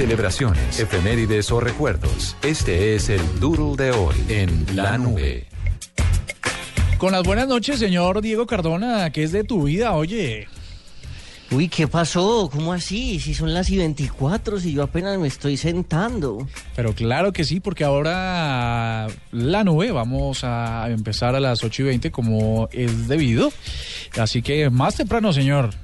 Celebraciones, efemérides o recuerdos. Este es el Doodle de hoy en La Nube. Con las buenas noches, señor Diego Cardona, ¿qué es de tu vida, oye? Uy, ¿qué pasó? ¿Cómo así? Si son las y 24, si yo apenas me estoy sentando. Pero claro que sí, porque ahora la nube vamos a empezar a las 8 y 20 como es debido. Así que más temprano, señor.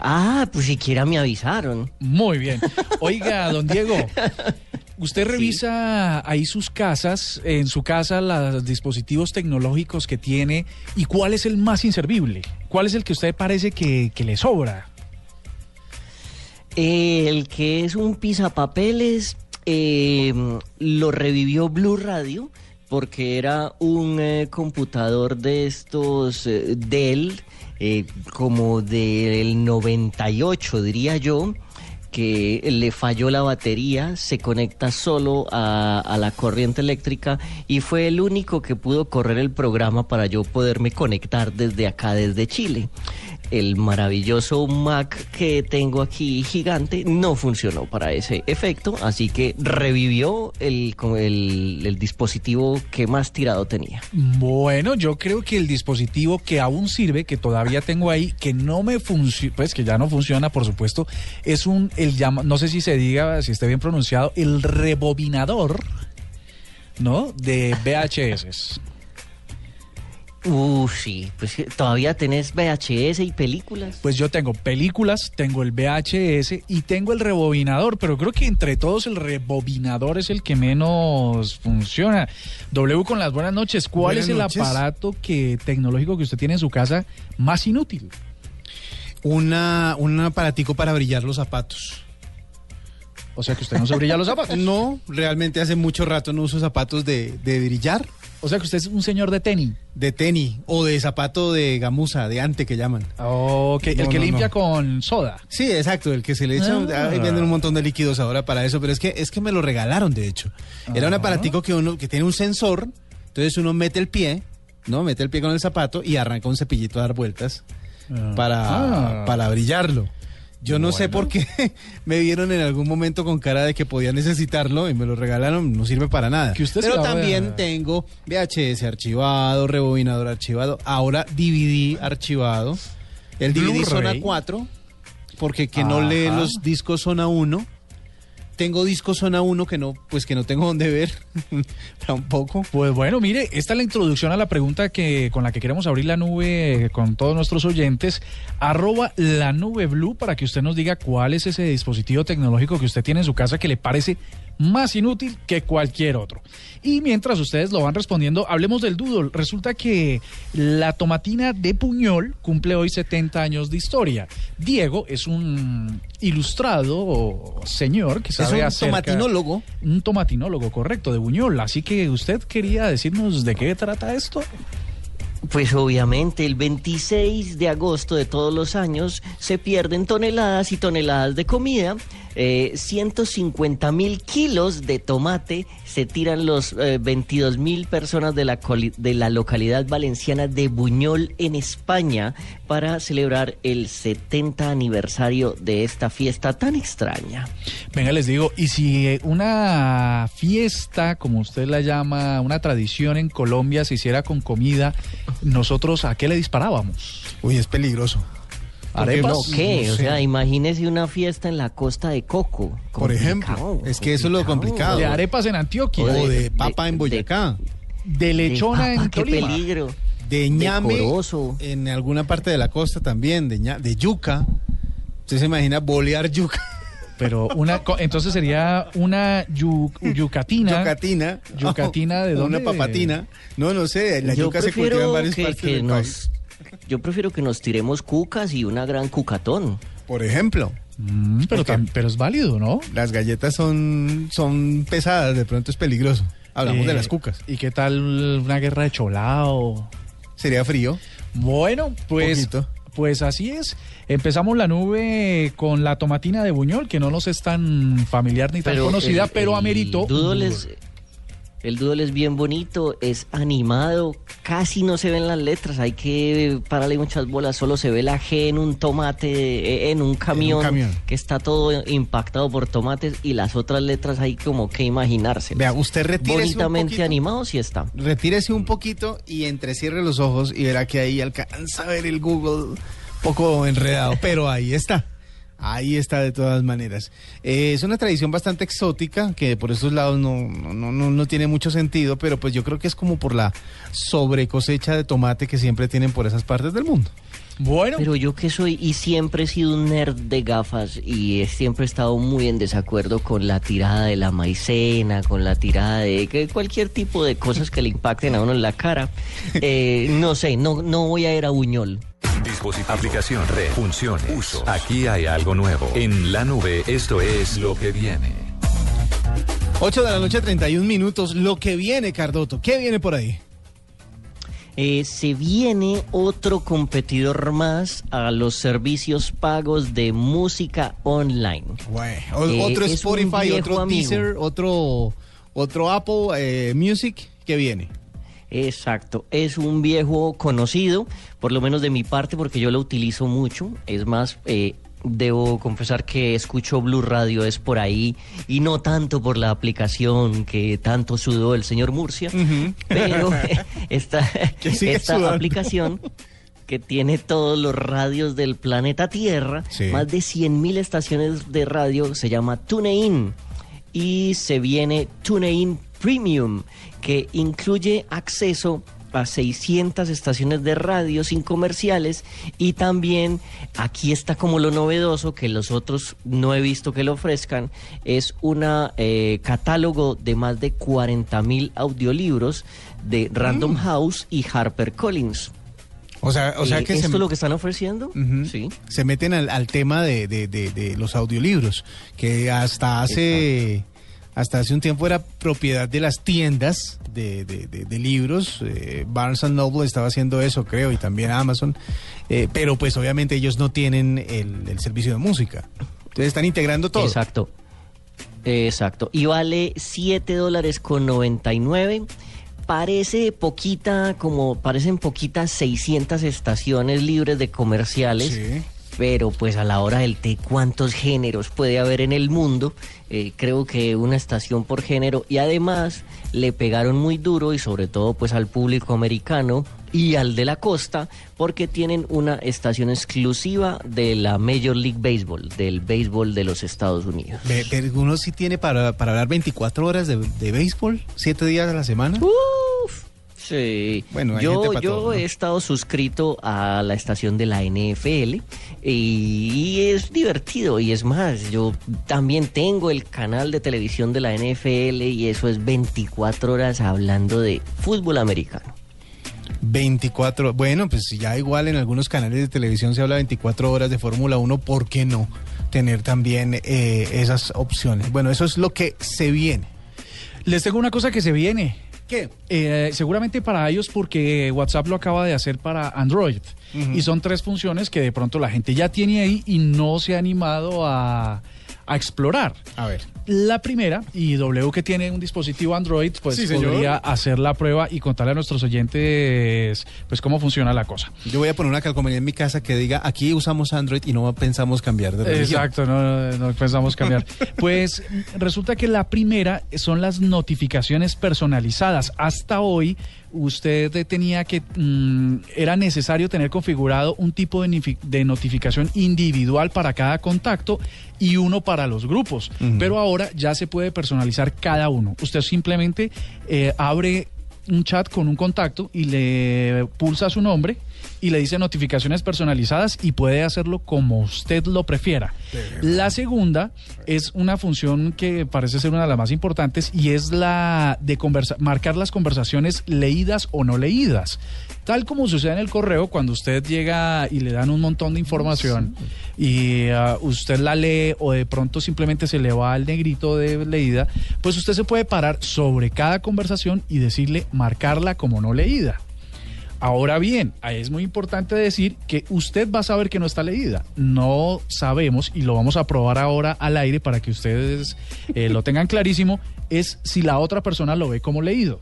Ah, pues siquiera me avisaron. Muy bien. Oiga, don Diego, usted revisa ahí sus casas, en su casa, los dispositivos tecnológicos que tiene y cuál es el más inservible. ¿Cuál es el que usted parece que, que le sobra? El que es un pisapapeles eh, lo revivió Blue Radio porque era un eh, computador de estos eh, Dell eh, como del 98 diría yo que le falló la batería, se conecta solo a, a, la corriente eléctrica y fue el único que pudo correr el programa para yo poderme conectar desde acá, desde Chile. El maravilloso Mac que tengo aquí gigante no funcionó para ese efecto, así que revivió el, el, el dispositivo que más tirado tenía. Bueno, yo creo que el dispositivo que aún sirve, que todavía tengo ahí, que no me funciona, pues que ya no funciona, por supuesto, es un, el llama, no sé si se diga, si esté bien pronunciado, el rebobinador, ¿no? De VHS. Uh, sí, pues todavía tenés VHS y películas. Pues yo tengo películas, tengo el VHS y tengo el rebobinador, pero creo que entre todos el rebobinador es el que menos funciona. W con las buenas noches, ¿cuál buenas es el noches. aparato que tecnológico que usted tiene en su casa más inútil? Una, un aparatico para brillar los zapatos. O sea que usted no se brilla los zapatos. No, realmente hace mucho rato no uso zapatos de, de brillar, O sea que usted es un señor de tenis. de tenis o de zapato de gamuza, de ante que llaman. Ok, el No, que no, limpia no. con soda. Sí, exacto, el que se le echa, Ah. ahí venden un montón de líquidos ahora para eso, pero es que es que me lo regalaron de hecho. Era un Ah. aparatico que uno que tiene un sensor, entonces uno mete el pie, ¿no? Mete el pie con el zapato y arranca un cepillito a dar vueltas para, Ah. para brillarlo. Yo no sé por qué me vieron en algún momento con cara de que podía necesitarlo y me lo regalaron, no sirve para nada. Que usted se Pero a- también tengo VHS archivado, rebobinador archivado, ahora DVD archivado, el DVD zona Blu-ray. 4, porque que no lee los discos zona 1. Tengo discos zona 1 que no, pues que no tengo dónde ver, tampoco. Pues bueno, mire, esta es la introducción a la pregunta que con la que queremos abrir la nube con todos nuestros oyentes. Arroba la nube blue para que usted nos diga cuál es ese dispositivo tecnológico que usted tiene en su casa que le parece más inútil que cualquier otro. Y mientras ustedes lo van respondiendo, hablemos del doodle. Resulta que la tomatina de Puñol cumple hoy 70 años de historia. Diego es un ilustrado señor que Es sabe un acerca- tomatinólogo. un tomatinólogo, correcto, de Buñol. Así que usted quería decirnos de qué trata esto. Pues obviamente el 26 de agosto de todos los años se pierden toneladas y toneladas de comida. Eh, 150 mil kilos de tomate se tiran los eh, 22 mil personas de la, de la localidad valenciana de Buñol en España para celebrar el 70 aniversario de esta fiesta tan extraña. Venga, les digo, y si eh, una fiesta, como usted la llama, una tradición en Colombia se hiciera con comida, nosotros a qué le disparábamos? Uy, es peligroso. Arepas. No, ¿qué? no o sé. sea, imagínese una fiesta en la costa de Coco. Por ejemplo, es que eso es lo complicado. De arepas en Antioquia, O de- de de- papa en Boyacá. de lechona De papa, en qué Tolima. peligro. De ñame Decoroso. en alguna parte de la costa también, de, ña- de yuca. Usted se imagina bolear yuca. Pero una, entonces sería una yu- yucatina. Yucatina. Yucatina, ¿de dónde? Una papatina. No, no sé, la Yo yuca se cultiva en varias que, partes que del país. Yo prefiero que nos tiremos cucas y una gran cucatón. Por ejemplo. Mm, pero, pero es válido, ¿no? Las galletas son, son pesadas, de pronto es peligroso. Hablamos Eh, de las cucas. ¿Y qué tal una guerra de cholao? Sería frío. Bueno, pues, Poquito. pues así es. Empezamos la nube con la tomatina de Buñol, que no nos es tan familiar ni tan conocida, el- pero el ameritó. El doodle es bien bonito, es animado, casi no se ven las letras, hay que pararle muchas bolas, solo se ve la G en un tomate, eh, en un camión, camión. que está todo impactado por tomates y las otras letras hay como que imaginarse. Vea, usted retírese un Bonitamente poquito. animado sí está. Retírese un poquito y entrecierre los ojos y verá que ahí alcanza a ver el Google poco enredado, pero ahí está. Ahí está de todas maneras. Eh, es una tradición bastante exótica que por estos lados no, no, no, no- tiene mucho sentido, pero pues yo creo que es como por la sobre cosecha de tomate que siempre tienen por esas partes del mundo. Bueno, Pero yo que soy y siempre he sido un nerd de gafas y he siempre he estado muy en desacuerdo con la tirada de la maicena, con la tirada de que cualquier tipo de cosas que le impacten a uno en la cara. Eh, no sé, no, no voy a ir a Buñol. Dispositivo, aplicación, red, funciones, usos. Aquí hay algo nuevo. En la nube, esto es lo que viene. 8 de la noche, 31 minutos. Lo que viene, Cardoto. ¿Qué viene por ahí? Eh, se viene otro competidor más a los servicios pagos de música online. Bueno, Eh, otro es Spotify, otro amigo. Deezer, otro, otro Apple eh, Music. ¿Qué viene? Exacto, es un viejo conocido, por lo menos de mi parte, porque yo lo utilizo mucho. Es más, eh, debo confesar que escucho Blue Radio es por ahí y no tanto por la aplicación que tanto sudó el señor Murcia, pero esta, esta sudando. aplicación que tiene todos los radios del planeta Tierra, Sí. más de 100.000 estaciones de radio, se llama TuneIn y se viene TuneIn Premium, que incluye acceso a 600 estaciones de radio sin comerciales y también aquí está como lo novedoso que los otros no he visto que lo ofrezcan es un catálogo de más de 40 mil audiolibros de Random House y Harper Collins. O sea, o sea Eh, que esto se, lo que están ofreciendo, sí. se meten al, al tema de, de- de- de los audiolibros, que hasta hace, hasta hace un tiempo era propiedad de las tiendas de, de- de- de libros. eh, Barnes and Noble estaba haciendo eso, creo, y también Amazon. eh, pero pues obviamente ellos no tienen el, el servicio de música. Entonces están integrando todo. Exacto. Exacto. Y vale 7 dólares con 99. Parece poquita, como parecen poquitas 600 estaciones libres de comerciales. Sí. Pero pues a la hora del té, ¿cuántos géneros puede haber en el mundo? Eh, creo que una estación por género. Y además le pegaron muy duro y sobre todo pues al público americano y al de la costa porque tienen una estación exclusiva de la Major League Baseball, del béisbol de los Estados Unidos. Pero uno sí tiene para, para hablar 24 horas de, de béisbol, 7 días a la semana. Uf, sí. Bueno, yo yo todo, ¿no? he estado suscrito a la estación de la NFL y, es divertido y es más, yo también tengo el canal de televisión de la NFL y eso es 24 horas hablando de fútbol americano. 24, bueno, pues ya igual en algunos canales de televisión se habla 24 horas de Fórmula 1, ¿por qué no tener también eh, esas opciones? Bueno, eso es lo que se viene. les tengo una cosa que se viene. ¿Qué? Eh, seguramente para ellos porque WhatsApp lo acaba de hacer para Android. Y son tres funciones que de pronto la gente ya tiene ahí y no se ha animado a, a explorar. A ver. La primera, y W que tiene un dispositivo Android, pues Sí, podría hacer la prueba y contarle a nuestros oyentes pues cómo funciona la cosa. Yo voy a poner una calcomanía en mi casa que diga, aquí usamos Android y no pensamos cambiar de religión. Exacto, no, no pensamos cambiar. Pues resulta que la primera son las notificaciones personalizadas. Hasta hoy usted tenía que, mm, era necesario tener configurado un tipo de, de notificación individual para cada contacto y uno para los grupos. Pero ahora ya se puede personalizar cada uno. Usted simplemente eh, abre un chat con un contacto y le pulsa su nombre y le dice notificaciones personalizadas y puede hacerlo como usted lo prefiera. La segunda es una función que parece ser una de las más importantes y es la de conversa marcar las conversaciones leídas o no leídas. Tal como sucede en el correo cuando usted llega y le dan un montón de información y uh, usted la lee o de pronto simplemente se le va al negrito de leída, pues usted se puede parar sobre cada conversación y decirle marcarla como no leída. Ahora bien, es muy importante decir que usted va a saber que no está leída. No sabemos, y lo vamos a probar ahora al aire para que ustedes eh, lo tengan clarísimo, es si la otra persona lo ve como leído,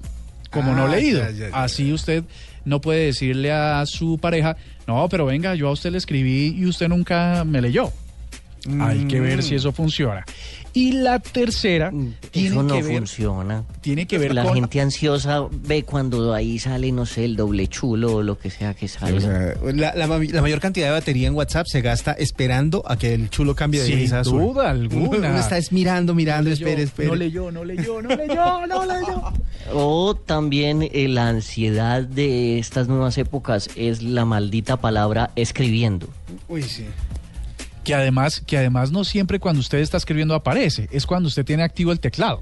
como no Ah, leído. ya, ya, ya. Así usted no puede decirle a su pareja, no, pero venga, yo a usted le escribí y usted nunca me leyó. Hay que ver Mm. si eso funciona. Y la tercera tiene Eso no que ver, funciona. tiene que ver La con gente ansiosa ve cuando ahí sale, no sé, el doble chulo o lo que sea que O sea, la, la ma- la mayor cantidad de batería en WhatsApp se gasta esperando a que el chulo cambie de Sin azul. duda alguna. Uno está es mirando, mirando, No espere, leyó, espere. No leyó, no leyó, no leyó, no leyó. O también eh, la ansiedad de estas nuevas épocas es la maldita palabra escribiendo. Uy, sí. Que además, que además no siempre cuando usted está escribiendo aparece, es cuando usted tiene activo el teclado.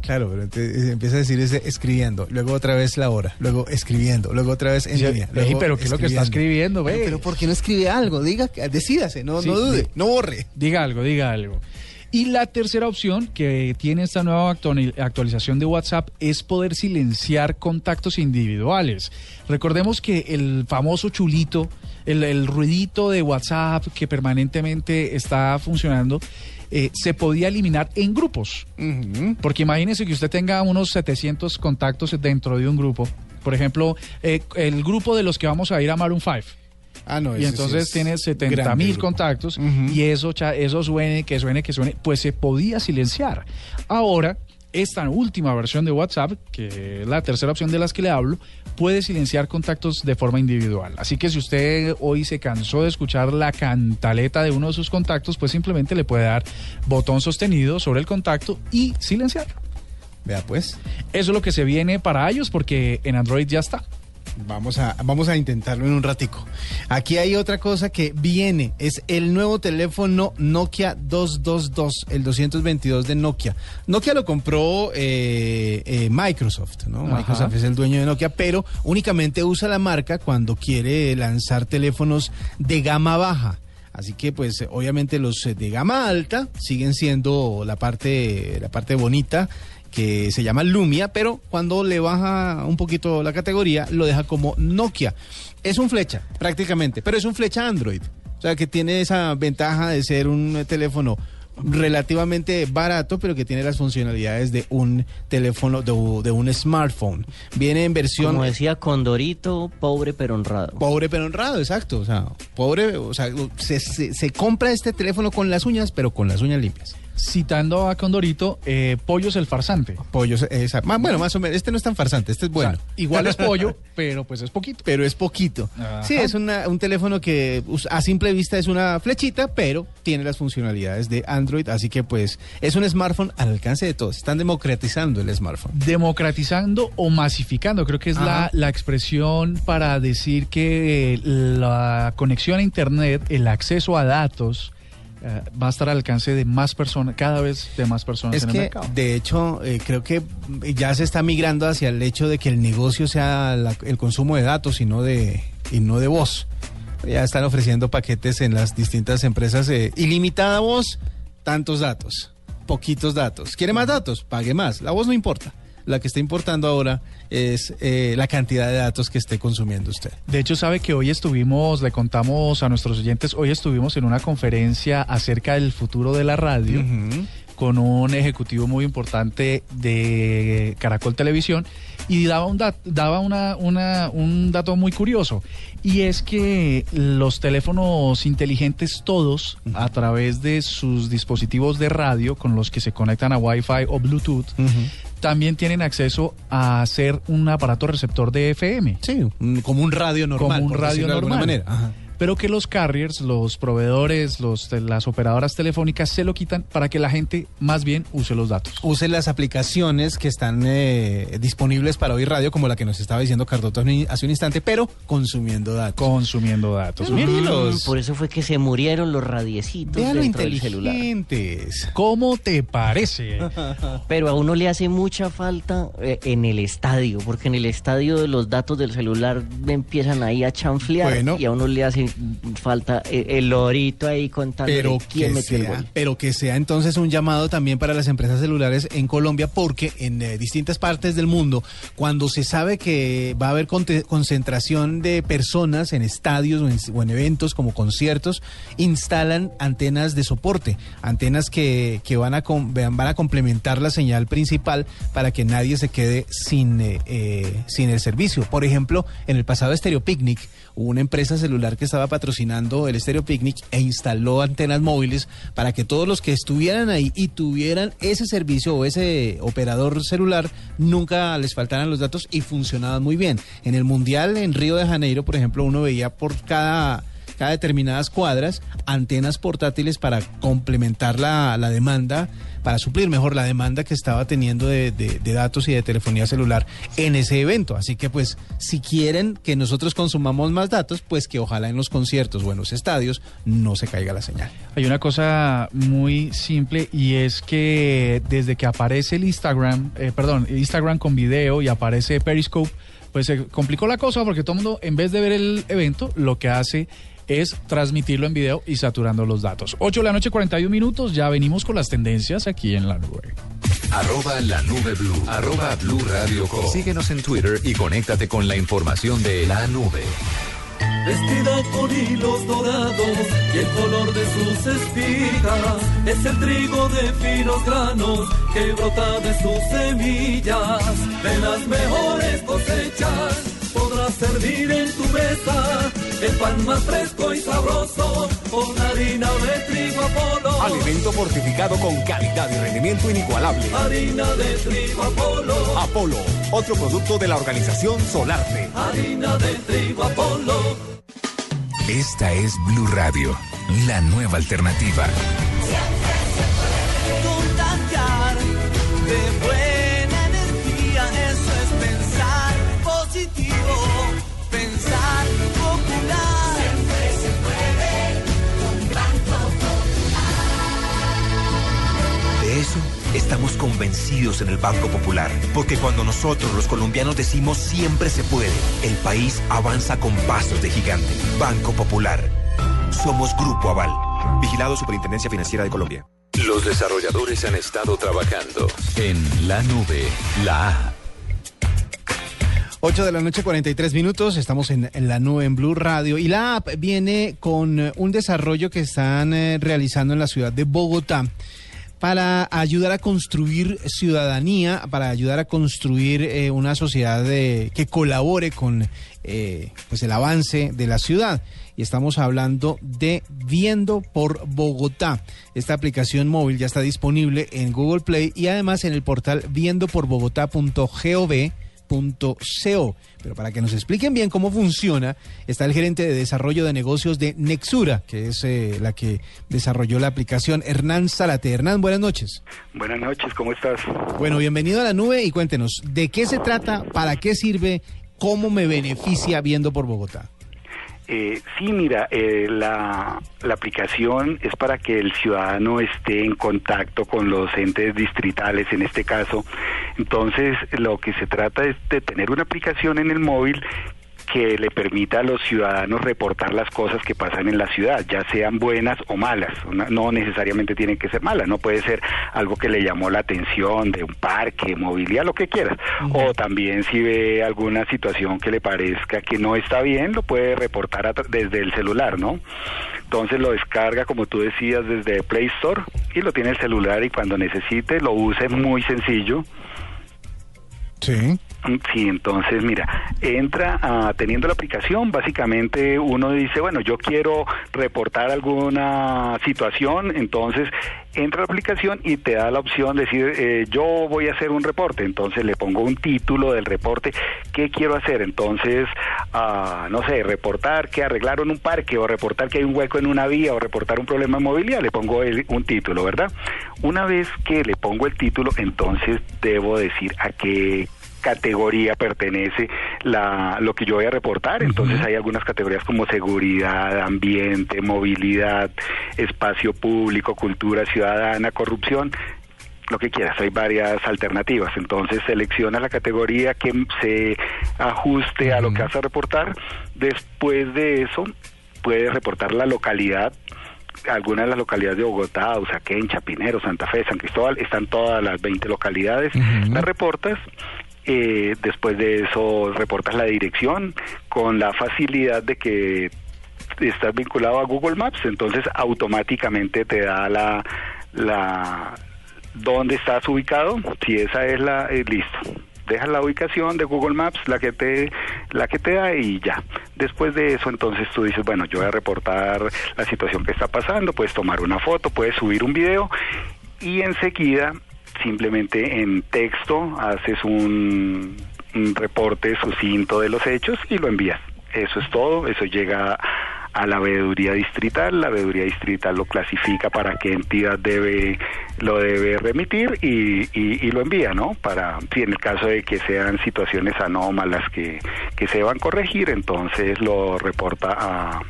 Claro, pero entonces empieza a decir ese escribiendo, luego otra vez la hora, luego escribiendo, luego otra vez en Sí, línea. ey, pero ¿qué es lo que está escribiendo, ve? Pero, pero ¿por qué no escribe algo? Diga, decídase, no, Sí, no dude, sí. no borre. Diga algo, diga algo. Y la tercera opción que tiene esta nueva actuali- actualización de WhatsApp es poder silenciar contactos individuales. Recordemos que el famoso chulito, el, el ruidito de WhatsApp que permanentemente está funcionando, eh, se podía eliminar en grupos. Porque imagínese que usted tenga unos 700 contactos dentro de un grupo. Por ejemplo, eh, el grupo de los que vamos a ir a Maroon 5. Ah, no, Y sí entonces es tiene 70 grande mil contactos y eso, eso suene, que suene, que suene, pues se podía silenciar. Ahora, esta última versión de WhatsApp, que es la tercera opción de las que le hablo, puede silenciar contactos de forma individual. Así que si usted hoy se cansó de escuchar la cantaleta de uno de sus contactos, pues simplemente le puede dar botón sostenido sobre el contacto y silenciar. Vea pues, Eso es lo que se viene para ellos porque en Android ya está. Vamos a, vamos a intentarlo en un ratico. Aquí hay otra cosa que viene, es el nuevo teléfono Nokia 222, el 222 de Nokia. Nokia lo compró eh, eh, Microsoft, ¿no? Ajá. Microsoft es el dueño de Nokia, pero únicamente usa la marca cuando quiere lanzar teléfonos de gama baja. Así que pues obviamente los de gama alta siguen siendo la parte la parte bonita que se llama Lumia, pero cuando le baja un poquito la categoría lo deja como Nokia. Es un flecha prácticamente, pero es un flecha Android. O sea que tiene esa ventaja de ser un teléfono relativamente barato, pero que tiene las funcionalidades de un teléfono, de, un smartphone. Viene en versión Como decía Condorito, pobre pero honrado. Pobre pero honrado, exacto. O sea, pobre, o sea, se, se- se compra este teléfono con las uñas, pero con las uñas limpias. Citando a Condorito, eh, Pollos el farsante. Pollos, esa, ma- bueno, más o menos. Este no es tan farsante, este es bueno. O sea, igual es pollo, pero pues es poquito. pero es poquito. Ajá. Sí, es una- un teléfono que a simple vista es una flechita, pero tiene las funcionalidades de Android, así que pues es un smartphone al alcance de todos. Están democratizando el smartphone. Democratizando o masificando, creo que es la, la expresión para decir que la conexión a Internet, el acceso a datos, eh, va a estar al alcance de más personas, cada vez de más personas Es en el que, mercado. de hecho, eh, creo que ya se está migrando hacia el hecho de que el negocio sea la- el consumo de datos y no de, y no de voz. Ya están ofreciendo paquetes en las distintas empresas. eh, ilimitada voz, tantos datos, poquitos datos. ¿Quiere más datos? Pague más. La voz no importa. La que está importando ahora es eh, la cantidad de datos que esté consumiendo usted. De hecho, sabe que hoy estuvimos, le contamos a nuestros oyentes, hoy estuvimos en una conferencia acerca del futuro de la radio. Con un ejecutivo muy importante de Caracol Televisión y daba un, dat- daba una, una- un dato muy curioso y es que los teléfonos inteligentes todos a través de sus dispositivos de radio con los que se conectan a Wi-Fi o Bluetooth también tienen acceso a ser un aparato receptor de FM. Sí, como un radio normal. como un radio decirlo de alguna normal. manera. Ajá. Pero que los carriers, los proveedores, los, las operadoras telefónicas se lo quitan para que la gente más bien use los datos. Use las aplicaciones que están eh, disponibles para oír radio, como la que nos estaba diciendo Cardoto hace un instante, pero consumiendo datos. Consumiendo datos. Mm, por eso fue que se murieron los radiecitos Vean dentro del celular. ¿Cómo te parece? Pero a uno le hace mucha falta eh, en el estadio, porque en el estadio los datos del celular empiezan ahí a chanflear Bueno. y a uno le hace falta eh, el lorito ahí contando Pero quién que, metió el sea, gol. pero que sea entonces un llamado también para las empresas celulares en Colombia, porque en eh, distintas partes del mundo, cuando se sabe que va a haber concentración de personas en estadios o en, o en eventos como conciertos, instalan antenas de soporte, antenas que, que van, a van a complementar la señal principal para que nadie se quede sin, eh, eh, sin el servicio. Por ejemplo, en el pasado Stereo Picnic, una empresa celular que estaba patrocinando el Stereo Picnic e instaló antenas móviles para que todos los que estuvieran ahí y tuvieran ese servicio o ese operador celular nunca les faltaran los datos y funcionaban muy bien. En el Mundial en Río de Janeiro, por ejemplo, uno veía por cada cada determinadas cuadras antenas portátiles para complementar la, la demanda, para suplir mejor la demanda que estaba teniendo de, de- datos y de telefonía celular en ese evento. Así que pues si quieren que nosotros consumamos más datos, pues que ojalá en los conciertos o en los estadios no se caiga la señal. Hay una cosa muy simple y es que desde que aparece el Instagram, eh, perdón, Instagram con video y aparece Periscope, pues se complicó la cosa porque todo el mundo, en vez de ver el evento, lo que hace es transmitirlo en video y saturando los datos. 8 de la noche, 41 minutos, ya venimos con las tendencias aquí en la nube. Arroba la nube blue. Arroba blue radio com. Síguenos en Twitter y conéctate con la información de la nube. Vestida con hilos dorados y el color de sus espigas es el trigo de finos granos que brota de sus semillas. De las mejores cosechas podrás servir en tu mesa el pan más fresco y sabroso con harina de trigo Apolo. Alimento fortificado con calidad y rendimiento inigualable. Harina de trigo Apolo. Apolo, otro producto de la organización Solarte. Harina de trigo Apolo. Esta es Blue Radio, la nueva alternativa. Estamos convencidos en el Banco Popular, porque cuando nosotros los colombianos decimos siempre se puede, el país avanza con pasos de gigante. Banco Popular. Somos Grupo Aval. Vigilado Superintendencia Financiera de Colombia. Los desarrolladores han estado trabajando en la nube, la A. 8 de la noche, 43 minutos. Estamos en, en la nube en Blue Radio. Y la app viene con eh, un desarrollo que están eh, realizando en la ciudad de Bogotá para ayudar a construir ciudadanía, para ayudar a construir eh, una sociedad eh, que colabore con eh, pues el avance de la ciudad. Y estamos hablando de Viendo por Bogotá. Esta aplicación móvil ya está disponible en Google Play y además en el portal Pero para que nos expliquen bien cómo funciona, está el gerente de desarrollo de negocios de Nexura, que es eh, la que desarrolló la aplicación, Hernán Zárate. Hernán, buenas noches. Buenas noches, ¿cómo estás? Bueno, bienvenido a la nube y cuéntenos, ¿de qué se trata? ¿Para qué sirve? ¿Cómo me beneficia viendo por Bogotá? Eh, sí, mira, eh, la, la aplicación es para que el ciudadano esté en contacto con los entes distritales, en este caso. Entonces, lo que se trata es de tener una aplicación en el móvil que le permita a los ciudadanos reportar las cosas que pasan en la ciudad, ya sean buenas o malas. No necesariamente tienen que ser malas, no puede ser algo que le llamó la atención de un parque, movilidad, lo que quieras. O también si ve alguna situación que le parezca que no está bien, lo puede reportar a desde el celular, ¿no? Entonces lo descarga, como tú decías, desde Play Store y lo tiene el celular y cuando necesite lo use muy sencillo. Sí. Sí, entonces mira, entra teniendo la aplicación, básicamente uno dice, bueno, yo quiero reportar alguna situación, entonces entra a la aplicación y te da la opción de decir, eh, yo voy a hacer un reporte, entonces le pongo un título del reporte, ¿qué quiero hacer? Entonces, ah, no sé, reportar que arreglaron un parque o reportar que hay un hueco en una vía o reportar un problema movilidad, le pongo el- un título, ¿verdad? Una vez que le pongo el título, entonces debo decir a qué categoría pertenece la, lo que yo voy a reportar. Entonces hay algunas categorías como seguridad, ambiente, movilidad, espacio público, cultura ciudadana, corrupción lo que quieras, hay varias alternativas. Entonces selecciona la categoría que se ajuste a lo que vas a reportar. Después de eso, puedes reportar la localidad. Algunas de las localidades de Bogotá, Usaquén, Chapinero, Santa Fe, San Cristóbal, están todas las 20 localidades. Las reportas. Eh, después de eso reportas la dirección con la facilidad de que estás vinculado a Google Maps, entonces automáticamente te da la, la dónde estás ubicado, si esa es la eh, listo. Dejas la ubicación de Google Maps, la que te la que te da y ya. Después de eso, entonces tú dices, bueno, yo voy a reportar la situación que está pasando, puedes tomar una foto, puedes subir un video y enseguida simplemente en texto haces un, reporte sucinto de los hechos y lo envías. Eso es todo, eso llega a la veeduría distrital, la veeduría distrital lo clasifica para qué entidad debe lo debe remitir y, y, y lo envía, ¿no? Para, si en el caso de que sean situaciones anómalas que, que se van a corregir, entonces lo reporta a,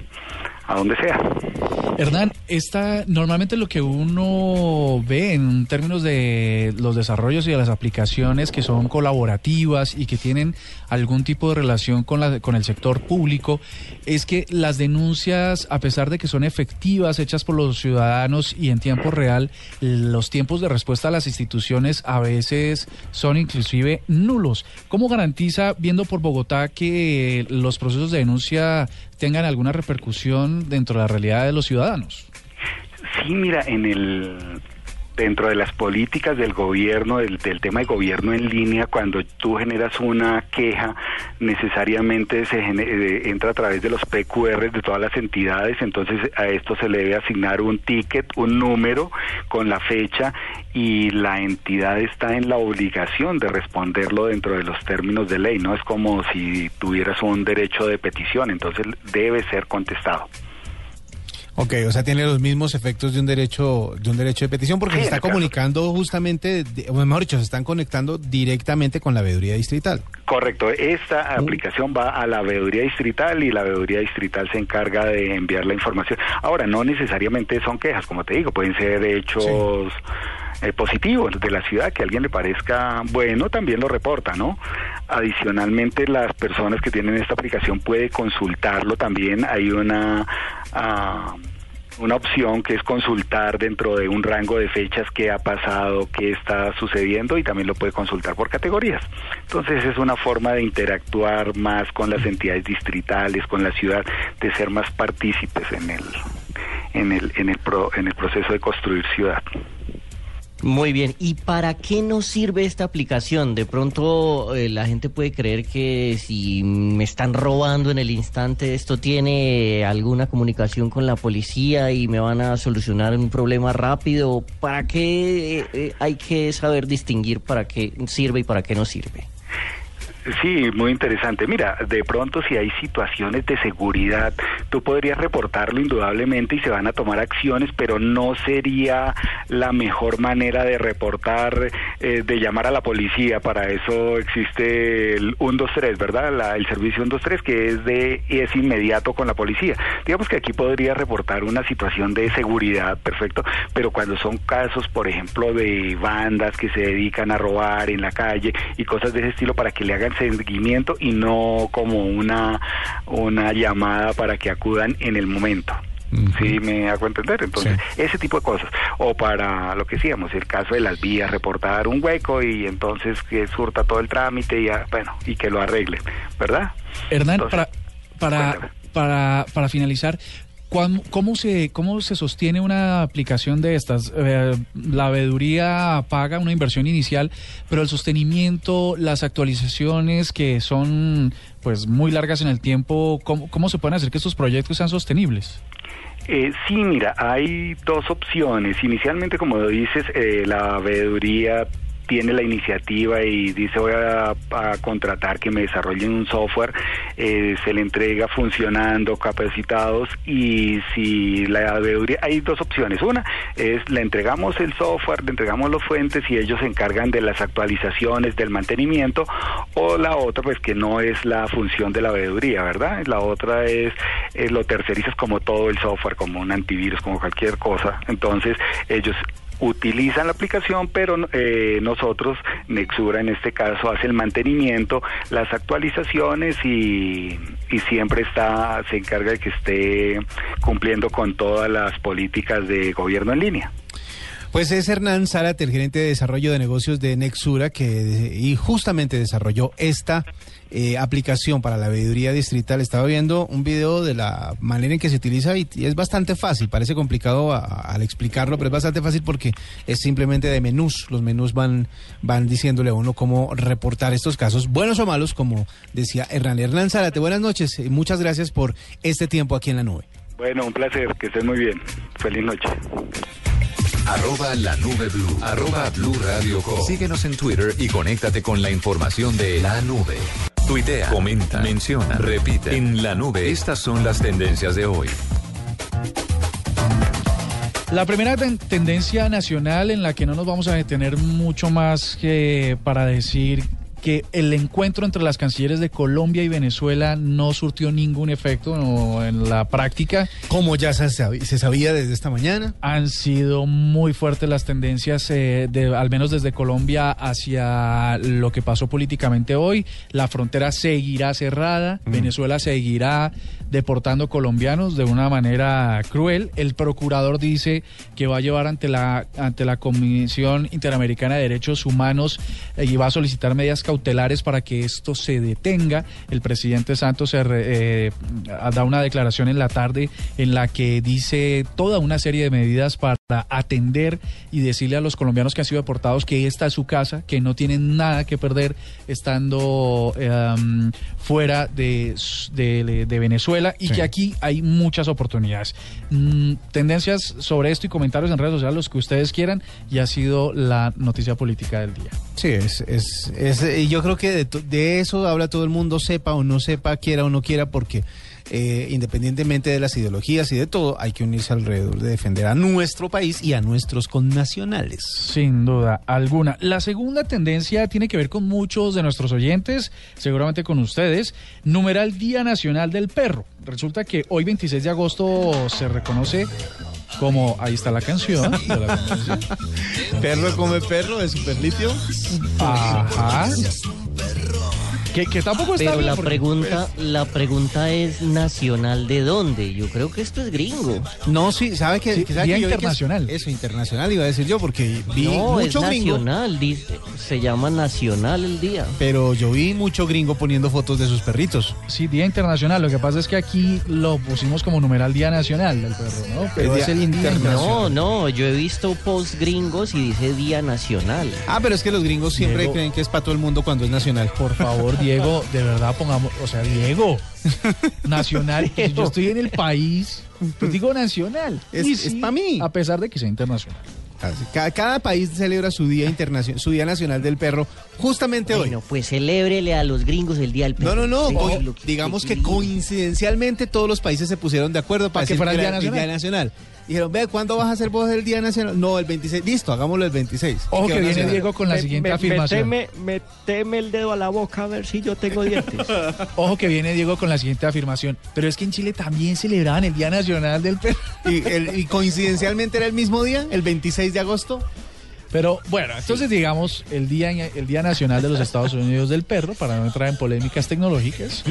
a donde sea. Hernán, esta, normalmente lo que uno ve en términos de los desarrollos y de las aplicaciones que son colaborativas y que tienen algún tipo de relación con, la, con el sector público es que las denuncias, a pesar de que son efectivas, hechas por los ciudadanos y en tiempo real, los tiempos de respuesta a las instituciones a veces son inclusive nulos. ¿Cómo garantiza, viendo por Bogotá, que los procesos de denuncia tengan alguna repercusión dentro de la realidad de los ciudadanos? Sí, mira, en el dentro de las políticas del gobierno, del, tema de gobierno en línea, cuando tú generas una queja, necesariamente se gener, entra a través de los PQR de todas las entidades, entonces a esto se le debe asignar un ticket, un número con la fecha y la entidad está en la obligación de responderlo dentro de los términos de ley, no es como si tuvieras un derecho de petición, entonces debe ser contestado. Ok, o sea, tiene los mismos efectos de un derecho de un derecho de petición porque Sí, se está caso. comunicando justamente, o mejor dicho, se están conectando directamente con la veeduría distrital. Correcto, esta aplicación va a la veeduría distrital y la veeduría distrital se encarga de enviar la información. Ahora, no necesariamente son quejas, como te digo, pueden ser hechos eh, positivos de la ciudad, que a alguien le parezca bueno, también lo reporta, ¿no? Adicionalmente, las personas que tienen esta aplicación puede consultarlo también, hay una... ah, una opción que es consultar dentro de un rango de fechas qué ha pasado, qué está sucediendo y también lo puede consultar por categorías. Entonces es una forma de interactuar más con las entidades distritales, con la ciudad, de ser más partícipes en el en el en el pro- en el proceso de construir ciudad. Muy bien, ¿y para qué nos sirve esta aplicación? De pronto eh, la gente puede creer que si me están robando en el instante esto tiene alguna comunicación con la policía y me van a solucionar un problema rápido. ¿Para qué eh, eh, hay que saber distinguir para qué sirve y para qué no sirve? Sí, muy interesante. Mira, de pronto si hay situaciones de seguridad, tú podrías reportarlo indudablemente y se van a tomar acciones, pero no sería la mejor manera de reportar, eh, de llamar a la policía. Para eso existe el 123, ¿verdad? La- el servicio 123 que es de es inmediato con la policía. Digamos que aquí podría reportar una situación de seguridad, perfecto, pero cuando son casos, por ejemplo, de bandas que se dedican a robar en la calle y cosas de ese estilo para que le hagan seguimiento y no como una una llamada para que acudan en el momento. Sí, me hago entender. Entonces, ese tipo de cosas. O para lo que decíamos, el caso de las vías, reportar un hueco y entonces que surta todo el trámite y, bueno, y que lo arreglen, ¿verdad? Hernán, Entonces, para, para, para, para finalizar, ¿cuán- ¿cómo se, ¿cómo se sostiene una aplicación de estas? Eh, la veeduría paga una inversión inicial, pero el sostenimiento, las actualizaciones que son pues muy largas en el tiempo, ¿cómo, cómo se pueden hacer que estos proyectos sean sostenibles? Eh, sí, mira, hay dos opciones. Inicialmente, como dices, eh, la veeduría tiene la iniciativa y dice voy a, contratar que me desarrollen un software, eh, se le entrega funcionando, capacitados y si la veeduría, hay dos opciones. Una es le entregamos el software, le entregamos los fuentes y ellos se encargan de las actualizaciones, del mantenimiento o la otra pues que no es la función de la veeduría, ¿verdad? La otra es eh, lo tercerizas como todo el software, como un antivirus, como cualquier cosa. Entonces ellos utilizan la aplicación, pero eh, nosotros, Nexura en este caso, hace el mantenimiento, las actualizaciones y, y siempre está se encarga de que esté cumpliendo con todas las políticas de gobierno en línea. Pues es Hernán Zárate, el gerente de desarrollo de negocios de Nexura, que y justamente desarrolló esta eh, aplicación para la veeduría distrital. Estaba viendo un video de la manera en que se utiliza y, y es bastante fácil. Parece complicado a- al explicarlo, pero es bastante fácil porque es simplemente de menús. Los menús van, van diciéndole a uno cómo reportar estos casos, buenos o malos, como decía Hernán. Hernán Zárate, buenas noches y muchas gracias por este tiempo aquí en la nube. Bueno, un placer, que estén muy bien. Feliz noche. Arroba la nube blue. Arroba blue radio com. Síguenos en Twitter y conéctate con la información de la nube. Tuitea, comenta, menciona, repite. En la nube, estas son las tendencias de hoy. La primera ten- tendencia nacional en la que no nos vamos a detener mucho más que para decir que el encuentro entre las cancilleres de Colombia y Venezuela no surtió ningún efecto no, en la práctica. Como ya se sabía, se sabía desde esta mañana. Han sido muy fuertes las tendencias, eh, de, al menos desde Colombia, hacia lo que pasó políticamente hoy. La frontera seguirá cerrada, Venezuela seguirá deportando colombianos de una manera cruel. El procurador dice que va a llevar ante la, ante la Comisión Interamericana de Derechos Humanos eh, y va a solicitar medidas cautelares para que esto se detenga. El presidente Santos se re- eh, da una declaración en la tarde en la que dice toda una serie de medidas para atender y decirle a los colombianos que han sido deportados que esta es su casa, que no tienen nada que perder estando um, fuera de- de Venezuela y Sí. que aquí hay muchas oportunidades. Mm, tendencias sobre esto y comentarios en redes sociales, los que ustedes quieran, y ha sido la noticia política del día. Sí, es, es, es, yo creo que de, de eso habla todo el mundo, sepa o no sepa, quiera o no quiera, porque eh, independientemente de las ideologías y de todo, hay que unirse alrededor de defender a nuestro país y a nuestros connacionales. Sin duda alguna. La segunda tendencia tiene que ver con muchos de nuestros oyentes, seguramente con ustedes. Numeral Día Nacional del Perro. Resulta que hoy 26 de agosto se reconoce como, ahí está la canción. la. Perro come perro de superlitio. Ajá. Que, que tampoco está Pero bien la porque, pregunta, la pregunta es nacional de dónde. Yo creo que esto es gringo. No, sí, ¿sabe que, Sí, que sabe Día que vi que es- internacional. eso, internacional iba a decir yo, porque vi no, es mucho gringo. nacional, dice, se llama nacional el día. Pero yo vi mucho gringo poniendo fotos de sus perritos. pues, Sí, Día Internacional. Lo que pasa es que aquí lo pusimos como numeral Día Nacional del Perro, ¿no? Pero Es es, el Internacional. No, no, yo he visto posts gringos y dice día nacional. Ah, pero es que los gringos siempre creen que es para todo el mundo cuando es nacional. Por favor, Diego, de verdad pongamos, o sea, Diego, nacional, si yo estoy en el país, pues digo nacional. Es- Y es pa' mí. A pesar de que sea internacional. Cada, cada país celebra su día internacional, su día nacional del perro, justamente hoy. Bueno, pues celébrele a los gringos el día del No, perro. no, no. Co- lo digamos que coincidencialmente todos los países se pusieron de acuerdo para, Para que fuera el Nacional. Día Nacional. Dijeron, ve, ¿cuándo vas a hacer vos el Día Nacional? No, el 26. Listo, hagámoslo el 26. Ojo que viene nacional. Diego con la siguiente afirmación. meteme el dedo a la boca a ver si yo tengo dientes. Ojo que viene Diego con la siguiente afirmación. Pero es que en Chile también celebraban el Día Nacional del Perro. Y, el- y coincidencialmente era el mismo día, el 26 de agosto. Pero bueno, entonces digamos el día, el día Nacional de los Estados Unidos del Perro, para no entrar en polémicas tecnológicas,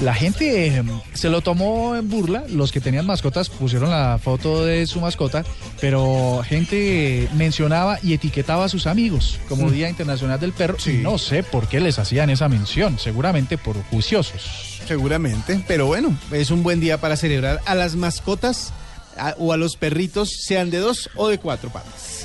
la gente eh, se lo tomó en burla, los que tenían mascotas pusieron la foto de su mascota, pero gente mencionaba y etiquetaba a sus amigos como Mm. Día Internacional del Perro y no sé por qué les hacían esa mención, seguramente por juiciosos. Seguramente, pero bueno, es un buen día para celebrar a las mascotas a- o a los perritos, sean de dos o de cuatro patas.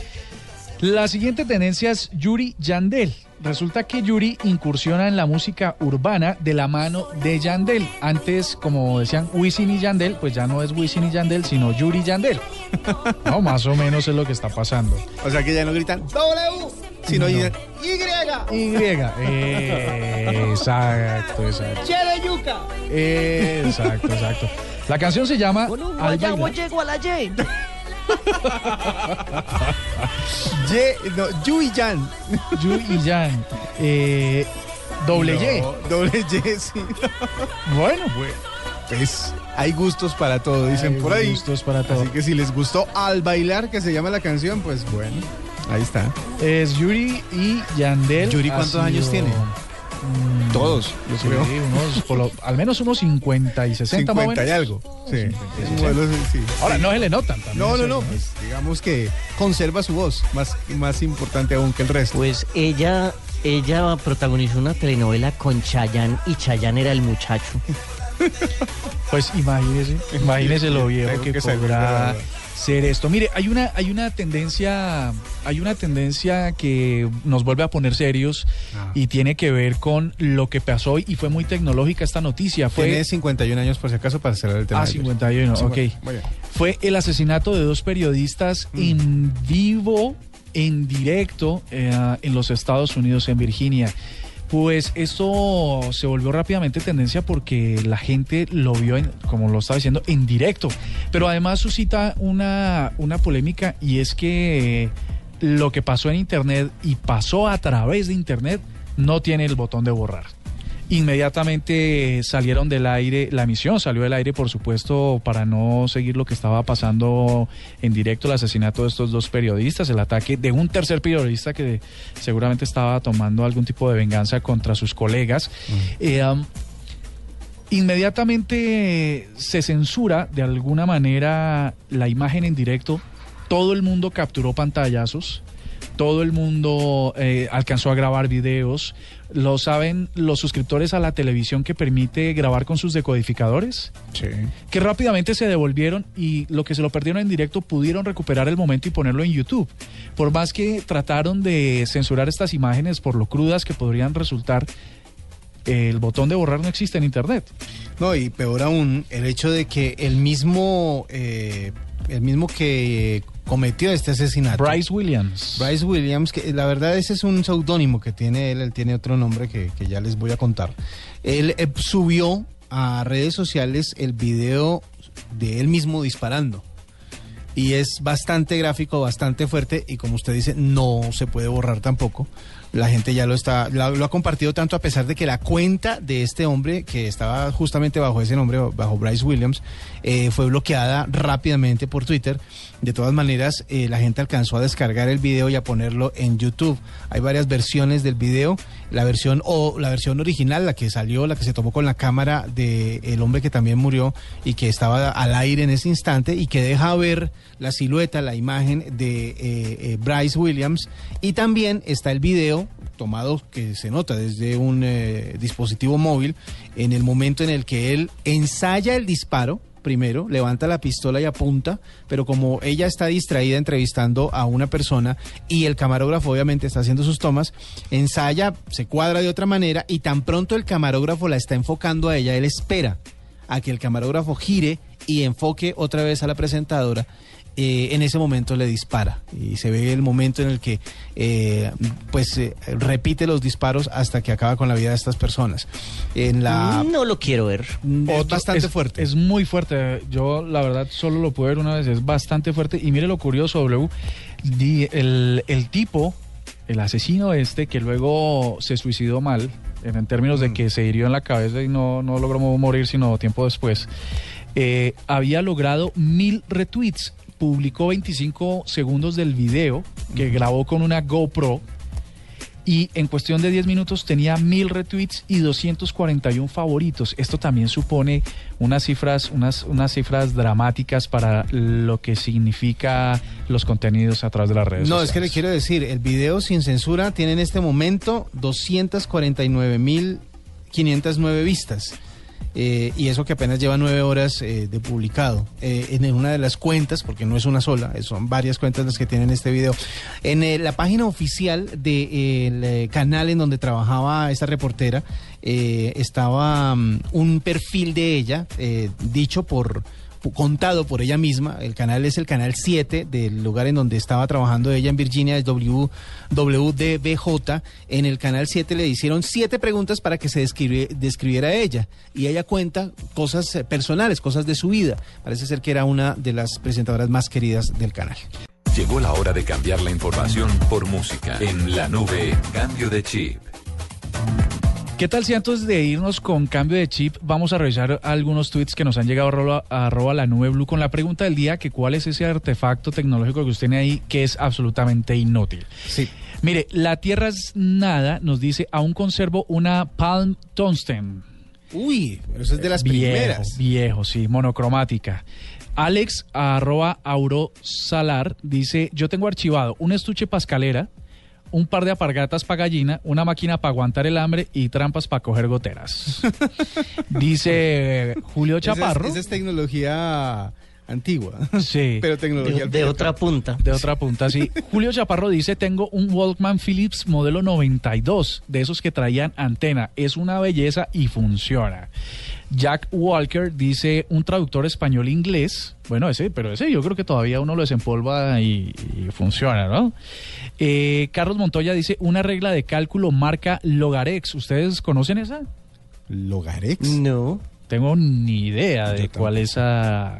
La siguiente tendencia es Yuri Yandel. Resulta que Yuri incursiona en la música urbana de la mano de Yandel. Antes, como decían Wisin y Yandel, pues ya no es Wisin y Yandel, sino Yuri Yandel. No, más o menos es lo que está pasando. O sea que ya no gritan W, sino No. Y. Y. eh, exacto, exacto. ¡Che de yuca! Exacto, exacto. La canción se llama Al Guayabo bailar. llego a la Y. Ye, no, Yu y Yan. Yu y Yan. Eh, doble Y. No, Doble Y, sí. Bueno, Pues hay gustos para todo, dicen Hay por ahí. gustos para todo. Así que si les gustó Al Bailar, que se llama la canción, pues bueno, ahí está. es Yuri y Yandel. Yuri, ¿cuántos años tiene? Mm, Todos, yo sí, creo. unos, por lo- al menos unos 50 y 60 más o 50 y menos. algo. Sí. 50 y Es 60. modelo, sí. Ahora, no se le notan también. No, no, no, pues digamos que conserva su voz, más, más importante aún que el resto. Pues ella, ella protagonizó una telenovela con Chayanne y Chayanne era el muchacho. Pues imagínese, imagínese lo viejo Tengo que, que podrá. Ser esto. Mire, hay una, hay una tendencia, hay una tendencia que nos vuelve a poner serios Ah. y tiene que ver con lo que pasó hoy y fue muy tecnológica esta noticia. Fue Tiene 51 años por si acaso para cerrar el tema. Ah, de ellos. 51, ok. Muy bien. fue el asesinato de dos periodistas Mm. en vivo, en directo, eh, en los Estados Unidos, en Virginia. Pues esto se volvió rápidamente tendencia porque la gente lo vio, en, como lo estaba diciendo, en directo. Pero además suscita una, una polémica y es que lo que pasó en Internet y pasó a través de Internet no tiene el botón de borrar. Inmediatamente salieron del aire, la emisión salió del aire, por supuesto, para no seguir lo que estaba pasando en directo, el asesinato de estos dos periodistas, el ataque de un tercer periodista que seguramente estaba tomando algún tipo de venganza contra sus colegas. Eh, um, inmediatamente se censura de alguna manera la imagen en directo, todo el mundo capturó pantallazos. Todo el mundo eh, alcanzó a grabar videos. ¿Lo saben los suscriptores a la televisión que permite grabar con sus decodificadores? Sí. Que rápidamente se devolvieron y lo que se lo perdieron en directo pudieron recuperar el momento y ponerlo en YouTube. Por más que trataron de censurar estas imágenes por lo crudas que podrían resultar, el botón de borrar no existe en Internet. No, y peor aún, el hecho de que el mismo, eh, el mismo que cometió este asesinato. Bryce Williams. Bryce Williams, que la verdad ese es un seudónimo que tiene él, él tiene otro nombre que, que ya les voy a contar. Él eh, subió a redes sociales el video de él mismo disparando. Y es bastante gráfico, bastante fuerte y como usted dice, no se puede borrar tampoco. La gente ya lo está, la- lo ha compartido tanto a pesar de que la cuenta de este hombre, que estaba justamente bajo ese nombre, bajo Bryce Williams, eh, fue bloqueada rápidamente por Twitter. De todas maneras, eh, la gente alcanzó a descargar el video y a ponerlo en YouTube. Hay varias versiones del video. La versión o la versión original, la que salió, la que se tomó con la cámara de el hombre que también murió y que estaba al aire en ese instante y que deja ver la silueta, la imagen de eh, Bryce Williams. Y también está el video tomado que se nota desde un eh, dispositivo móvil en el momento en el que él ensaya el disparo primero, levanta la pistola y apunta, pero como ella está distraída entrevistando a una persona y el camarógrafo obviamente está haciendo sus tomas, ensaya, se cuadra de otra manera y tan pronto el camarógrafo la está enfocando a ella, él espera a que el camarógrafo gire y enfoque otra vez a la presentadora. Eh, en ese momento le dispara y se ve el momento en el que eh, pues eh, repite los disparos hasta que acaba con la vida de estas personas. En la No lo quiero ver. es Otro- bastante es- fuerte. Es muy fuerte. Yo, la verdad, solo lo pude ver una vez. Es bastante fuerte. Y mire lo curioso, W. El, el tipo, el asesino este, que luego se suicidó mal, en, en términos Mm. de que se hirió en la cabeza y no, no logró morir sino tiempo después, eh, había logrado mil retweets. Publicó 25 segundos del video que grabó con una GoPro y en cuestión de 10 minutos tenía mil retweets y 241 favoritos. Esto también supone unas cifras, unas, unas cifras dramáticas para lo que significa los contenidos a través de las redes No, sociales. es que le quiero decir, el video sin censura tiene en este momento 249.509 vistas. Eh, y eso que apenas lleva nueve horas eh, de publicado eh, en una de las cuentas, porque no es una sola, son varias cuentas las que tienen este video. En la página oficial del canal en donde trabajaba esta reportera estaba mm, un perfil de ella dicho por contado por ella misma. El canal es el canal 7 del lugar en donde estaba trabajando ella en Virginia, es WDBJ. En el canal 7 le hicieron siete preguntas para que se describiera ella. Y ella cuenta cosas eh, personales, cosas de su vida. Parece ser que era una de las presentadoras más queridas del canal. Llegó la hora de cambiar la información por música. En la nube, cambio de chip. ¿Qué tal si antes de irnos con cambio de chip vamos a revisar algunos tweets que nos han llegado a arroba, la nube blue con la pregunta del día que cuál es ese artefacto tecnológico que usted tiene ahí que es absolutamente inútil? Sí. Mire, la Tierra es nada, nos dice, aún conservo una Palm Tungsten. Uy, eso es de las viejo, primeras. Viejo, sí, monocromática. Alex, arroba Aurosalar, dice, yo tengo archivado un estuche pascalera, un par de apargatas para gallina, una máquina para aguantar el hambre y trampas para coger goteras. dice Julio Esa es- Chaparro. Esa es, tecnología antigua. Sí. Pero tecnología De, de otra punta. De otra punta, sí. Julio Chaparro dice, tengo un Walkman Philips modelo 92, de esos que traían antena. Es una belleza y funciona. Jack Walker dice, un traductor español-inglés. Bueno, ese, pero ese yo creo que todavía uno lo desempolva y, y funciona, ¿no? Eh, Carlos Montoya dice, una regla de cálculo marca Logarex. ¿Ustedes conocen esa? ¿Logarex? No. Tengo ni idea de cuál es esa...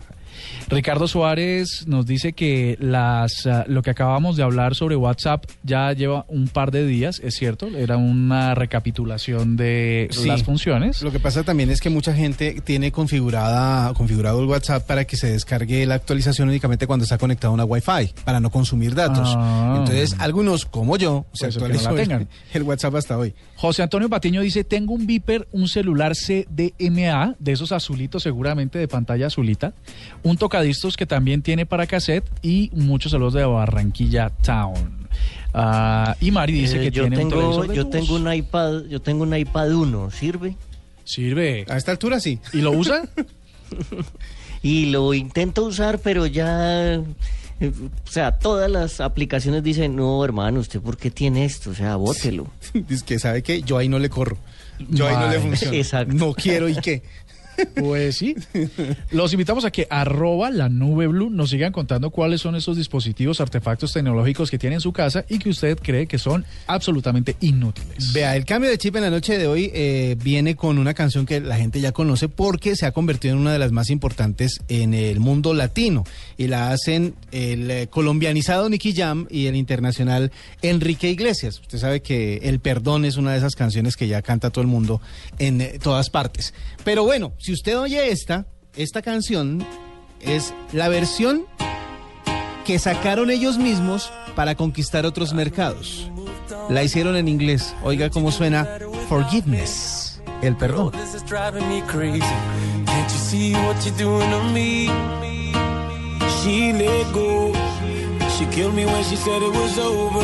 Ricardo Suárez nos dice que las ah, lo que acabamos de hablar sobre WhatsApp ya lleva un par de días, es cierto, era una recapitulación de Sí. las funciones. Lo que pasa también es que mucha gente tiene configurada, configurado el WhatsApp para que se descargue la actualización únicamente cuando está conectado a una Wi-Fi, para no consumir datos. Ah. Entonces, algunos, como yo, se Pues, no tengan. el WhatsApp hasta hoy. José Antonio Patiño dice, tengo un Viper, un celular CDMA, de esos azulitos seguramente, de pantalla azulita, un tocadistos que también tiene para cassette y muchos saludos de Barranquilla Town. Ah, y Mari dice Eh, que yo tiene un tengo, televisor de yo tubos. tengo un iPad, yo tengo un iPad 1, ¿sirve? Sirve. A esta altura sí. ¿Y lo usa? Y lo intento usar, pero ya, eh, o sea, todas las aplicaciones dicen, no, hermano, ¿usted por qué tiene esto? O sea, bótelo. Dice que sabe que yo ahí no le corro. Yo ahí no le funciona. exacto. No quiero y qué. Pues sí. Los invitamos a que arroba la nube blue nos sigan contando cuáles son esos dispositivos, artefactos tecnológicos que tiene en su casa y que usted cree que son absolutamente inútiles. Vea, el cambio de chip en la noche de hoy eh, viene con una canción que la gente ya conoce porque se ha convertido en una de las más importantes en el mundo latino. Y la hacen el eh, colombianizado Nicky Jam y el internacional Enrique Iglesias. Usted sabe que El Perdón es una de esas canciones que ya canta todo el mundo en eh, todas partes. Pero bueno, si usted oye esta, esta canción es la versión que sacaron ellos mismos para conquistar otros mercados. La hicieron en inglés. Oiga cómo suena Forgiveness, el perdón. She killed me when she said it was over.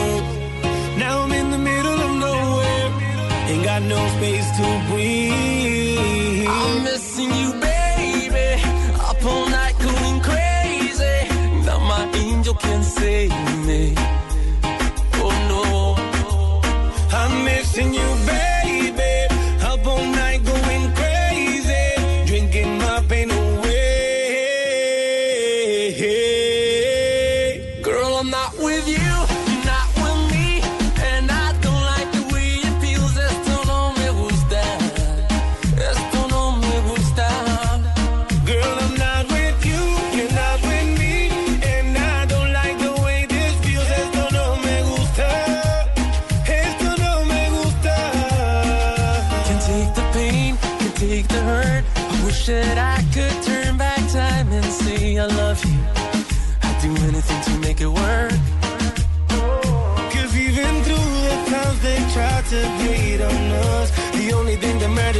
Now I'm in the middle of nowhere. Ain't got no space to breathe. Save me.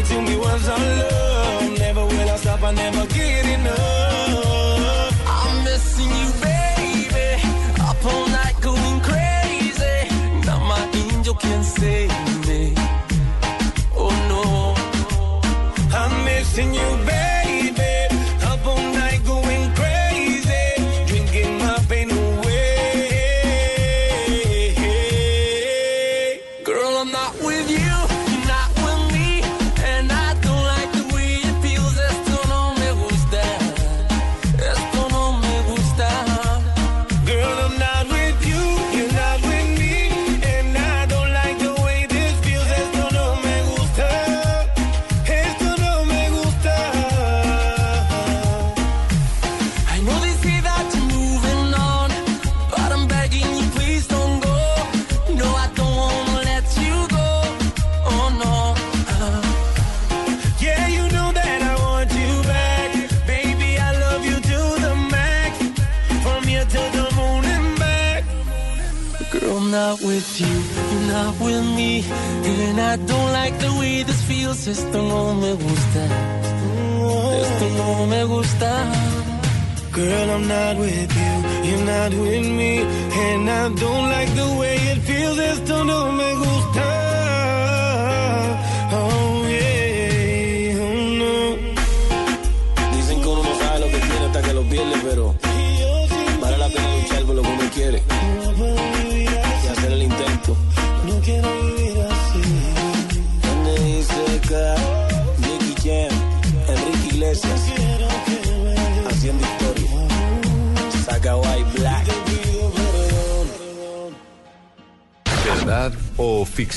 That to me was our love. Never will I stop, I never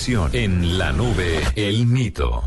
En la nube, el mito.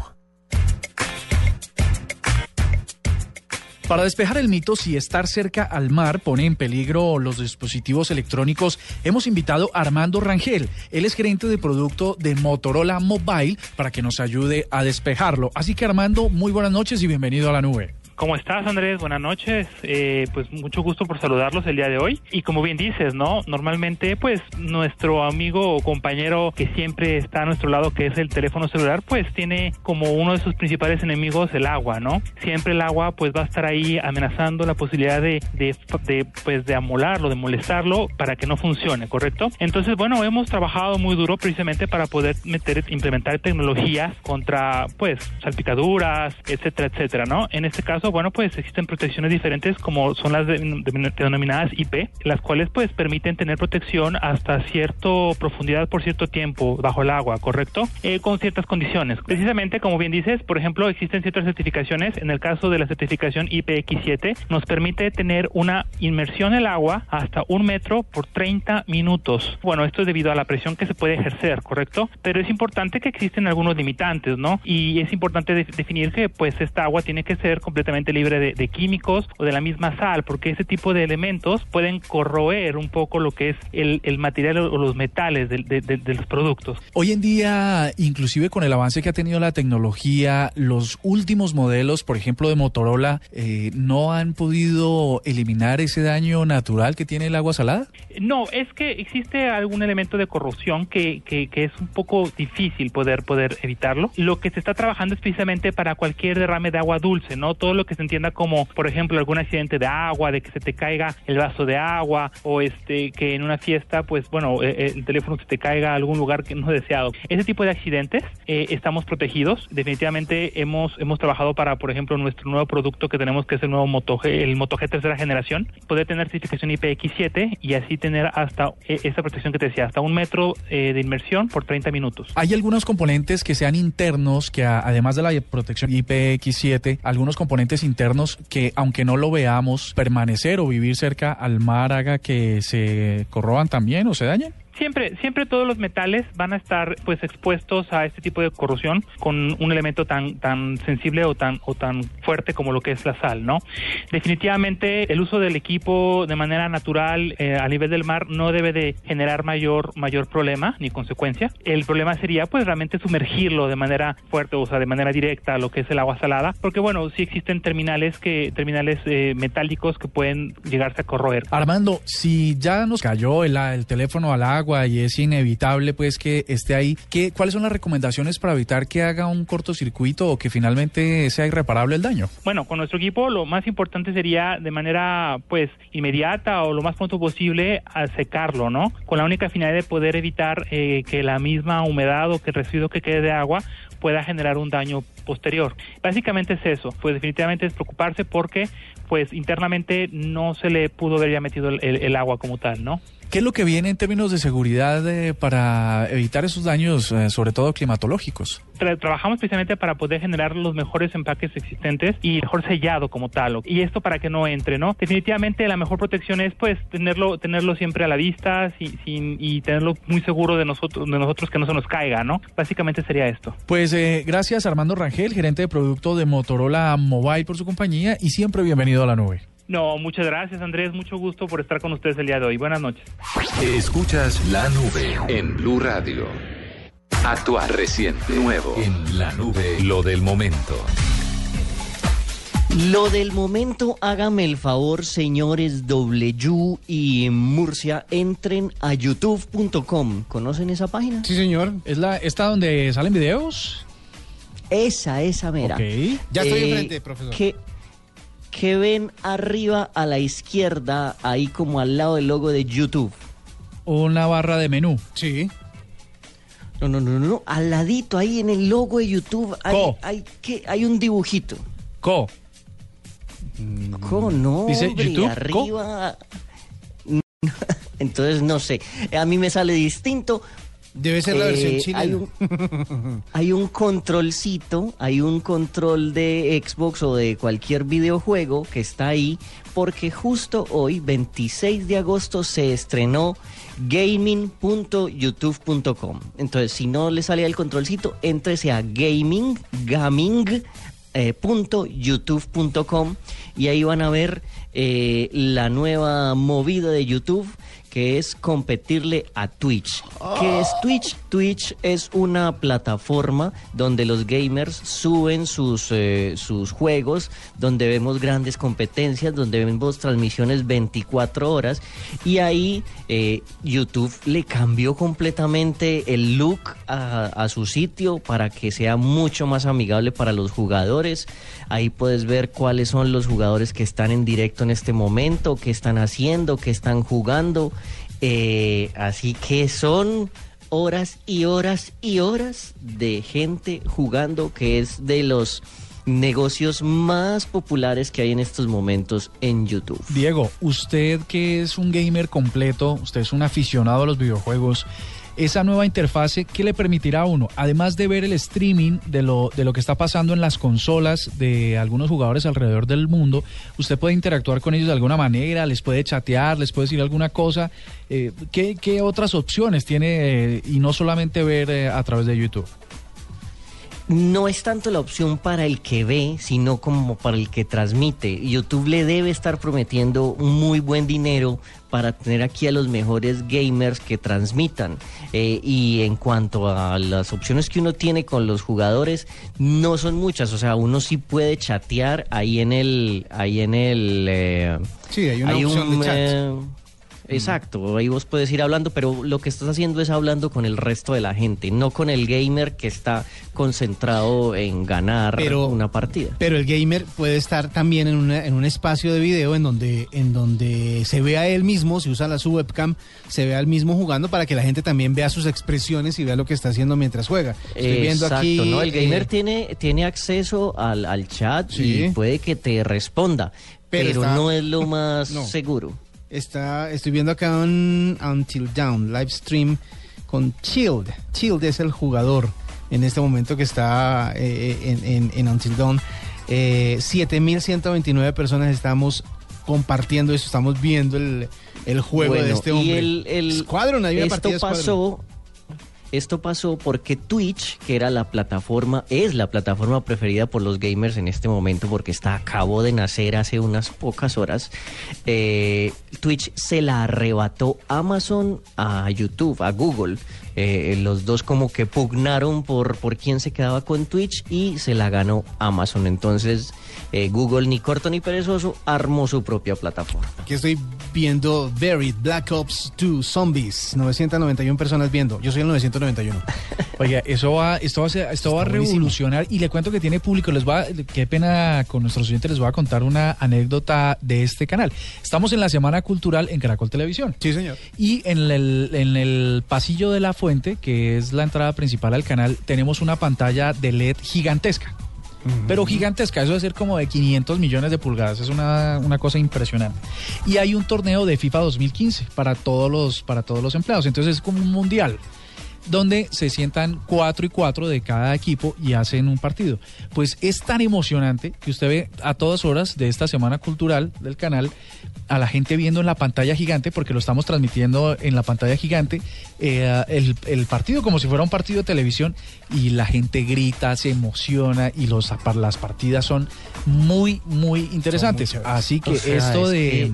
Para despejar el mito si estar cerca al mar pone en peligro los dispositivos electrónicos, hemos invitado a Armando Rangel. Él es gerente de producto de Motorola Mobile para que nos ayude a despejarlo. Así que Armando, muy buenas noches y bienvenido a la nube. ¿Cómo estás, Andrés? Buenas noches. Eh, pues mucho gusto por saludarlos el día de hoy. Y como bien dices, ¿no? Normalmente, pues nuestro amigo o compañero que siempre está a nuestro lado, que es el teléfono celular, pues tiene como uno de sus principales enemigos el agua, ¿no? Siempre el agua, pues va a estar ahí amenazando la posibilidad de, de, de pues de amolarlo, de molestarlo para que no funcione, ¿correcto? Entonces, bueno, hemos trabajado muy duro precisamente para poder meter, implementar tecnologías contra, pues, salpicaduras, etcétera, etcétera, ¿no? En este caso, bueno, pues existen protecciones diferentes como son las de- de- denominadas IP, las cuales pues permiten tener protección hasta cierta profundidad por cierto tiempo bajo el agua, ¿correcto? Eh, con ciertas condiciones. Precisamente, como bien dices, por ejemplo, existen ciertas certificaciones. En el caso de la certificación IPX7, nos permite tener una inmersión en el agua hasta un metro por 30 minutos. Bueno, esto es debido a la presión que se puede ejercer, ¿correcto? Pero es importante que existen algunos limitantes, ¿no? Y es importante de- definir que pues esta agua tiene que ser completamente libre de, de químicos o de la misma sal, porque ese tipo de elementos pueden corroer un poco lo que es el, el material o los metales de, de- de los productos. Hoy en día, inclusive con el avance que ha tenido la tecnología, los últimos modelos, por ejemplo de Motorola, eh, no han podido eliminar ese daño natural que tiene el agua salada. No, es que existe algún elemento de corrosión que, que, que es un poco difícil poder, poder evitarlo. Lo que se está trabajando es precisamente para cualquier derrame de agua dulce, ¿no? Todo lo que se entienda como, por ejemplo, algún accidente de agua, de que se te caiga el vaso de agua o este que en una fiesta, pues bueno, eh, eh, el teléfono se te caiga a algún lugar que no es deseado. Ese tipo de accidentes eh, estamos protegidos. Definitivamente hemos hemos trabajado para, por ejemplo, nuestro nuevo producto que tenemos que es el nuevo Moto G, el Moto G tercera generación, poder tener certificación IPX7 y así tener hasta esa protección que te decía, hasta un metro de inmersión por 30 minutos. Hay algunos componentes que sean internos, que además de la protección IPX7, algunos componentes internos que, aunque no lo veamos, permanecer o vivir cerca al mar haga que se corroban también o se dañen. Siempre, siempre todos los metales van a estar pues expuestos a este tipo de corrosión con un elemento tan, tan sensible o tan, o tan fuerte como lo que es la sal, ¿no? Definitivamente el uso del equipo de manera natural eh, a nivel del mar no debe de generar mayor, mayor problema ni consecuencia. El problema sería pues realmente sumergirlo de manera fuerte, o sea, de manera directa a lo que es el agua salada, porque bueno, sí existen terminales que, terminales eh, metálicos que pueden llegarse a corroer. Armando, si ya nos cayó el, el teléfono al agua, y es inevitable pues que esté ahí. ¿Qué, ¿Cuáles son las recomendaciones para evitar que haga un cortocircuito o que finalmente sea irreparable el daño? Bueno, con nuestro equipo lo más importante sería de manera pues inmediata o lo más pronto posible a secarlo, ¿no? Con la única finalidad de poder evitar eh, que la misma humedad o que el residuo que quede de agua pueda generar un daño posterior. Básicamente es eso, pues definitivamente es preocuparse porque pues internamente no se le pudo haber ya metido el agua como tal, ¿no? ¿Qué es lo que viene en términos de seguridad eh, para evitar esos daños, eh, sobre todo climatológicos? Tra trabajamos precisamente para poder generar los mejores empaques existentes y mejor sellado como tal. Y esto para que no entre, ¿no? Definitivamente la mejor protección es pues tenerlo tenerlo siempre a la vista sin, sin, y tenerlo muy seguro de nosotros de nosotros que no se nos caiga, ¿no? Básicamente sería esto. Pues eh, gracias Armando Rangel, gerente de producto de Motorola Mobile por su compañía y siempre bienvenido a la nube. No, muchas gracias Andrés, mucho gusto por estar con ustedes el día de hoy. Buenas noches. Escuchas la nube en Blue Radio. Actual reciente, nuevo en la nube, lo del momento. Lo del momento, hágame el favor, señores W y Murcia, entren a youtube.com. ¿Conocen esa página? Sí, señor. ¿Es la esta donde salen videos? Esa, esa mera. Ok. Ya estoy Eh, enfrente, profesor. ¿qué, qué ven arriba a la izquierda, ahí como al lado del logo de YouTube? Una barra de menú. Sí. No, no, no, no, no, al ladito, ahí en el logo de YouTube, hay, Co. hay, ¿qué? hay un dibujito. Co. ¿Cómo no? Dice hombre, YouTube, arriba. Entonces no sé. A mí me sale distinto. Debe ser la versión Eh, chilena. Hay un, hay un controlcito, hay un control de Xbox o de cualquier videojuego que está ahí, porque justo hoy, 26 de agosto, se estrenó gaming.youtube.com. Entonces, si no le sale el controlcito, éntrese a gaming, gaming eh, punto youtube.com y ahí van a ver eh, la nueva movida de YouTube que es competirle a Twitch. ¿Qué es Twitch? Twitch es una plataforma donde los gamers suben sus, eh, sus juegos, donde vemos grandes competencias, donde vemos transmisiones 24 horas y ahí eh, YouTube le cambió completamente el look a, a su sitio para que sea mucho más amigable para los jugadores. Ahí puedes ver cuáles son los jugadores que están en directo en este momento, qué están haciendo, qué están jugando. Eh, así que son horas y horas y horas de gente jugando, que es de los negocios más populares que hay en estos momentos en YouTube. Diego, usted que es un gamer completo, usted es un aficionado a los videojuegos, esa nueva interfase, ¿qué le permitirá a uno? Además de ver el streaming de lo, de lo que está pasando en las consolas de algunos jugadores alrededor del mundo, usted puede interactuar con ellos de alguna manera, les puede chatear, les puede decir alguna cosa. Eh, ¿qué, qué otras opciones tiene eh, y no solamente ver eh, a través de YouTube? No es tanto la opción para el que ve, sino como para el que transmite. YouTube le debe estar prometiendo un muy buen dinero para tener aquí a los mejores gamers que transmitan. Eh, y en cuanto a las opciones que uno tiene con los jugadores, no son muchas. O sea, uno sí puede chatear ahí en el, ahí en el. eh, Sí, hay una opción un, de chat. eh, Exacto, ahí vos puedes ir hablando, pero lo que estás haciendo es hablando con el resto de la gente, no con el gamer que está concentrado en ganar Pero- una partida. Pero el gamer puede estar también en, una- en un espacio de video en donde, en donde se vea a él mismo, si usa la su webcam, se vea al mismo jugando para que la gente también vea sus expresiones y vea lo que está haciendo mientras juega. Estoy viendo Exacto, aquí. ¿no? El gamer eh, tiene, tiene acceso al, al chat Sí. y puede que te responda, Pero pero, está- no es lo más No. seguro. Está, estoy viendo acá un Until Down, live stream con Chilled. Chilled es el jugador en este momento que está eh, en, en- en Until Dawn. Eh, 7.129 personas estamos compartiendo eso, estamos viendo el, el juego de este y hombre. el- el- Squadron, hay una esto partida pasó, esto pasó porque Twitch, que era la plataforma, es la plataforma preferida por los gamers en este momento porque está acabó de nacer hace unas pocas horas. eh, Twitch se la arrebató Amazon a YouTube, a Google. Eh, los dos como que pugnaron por, por quién se quedaba con Twitch y se la ganó Amazon. Entonces eh, Google, ni corto ni perezoso, armó su propia plataforma. Aquí estoy viendo Buried, Black Ops 2, Zombies. 991 personas viendo. Yo soy el 991. Oiga, eso va, esto va esto va a buenísimo. revolucionar y le cuento que tiene público. Les va, qué pena con nuestros oyentes les voy a contar una anécdota de este canal. Estamos en la Semana Cultural en Caracol Televisión. Sí, señor. Y en el, en el pasillo de la fuente, que es la entrada principal al canal, tenemos una pantalla de LED gigantesca. Pero gigantesca, eso debe ser como de 500 millones de pulgadas, es una, una cosa impresionante. Y hay un torneo de FIFA 2015 para todos los, para todos los empleados, entonces es como un mundial donde se sientan cuatro y cuatro de cada equipo y hacen un partido. Pues es tan emocionante que usted ve a todas horas de esta semana cultural del canal a la gente viendo en la pantalla gigante, porque lo estamos transmitiendo en la pantalla gigante, eh, el, el partido como si fuera un partido de televisión y la gente grita, se emociona y los, las partidas son muy, muy interesantes. Así que O sea, esto es de... que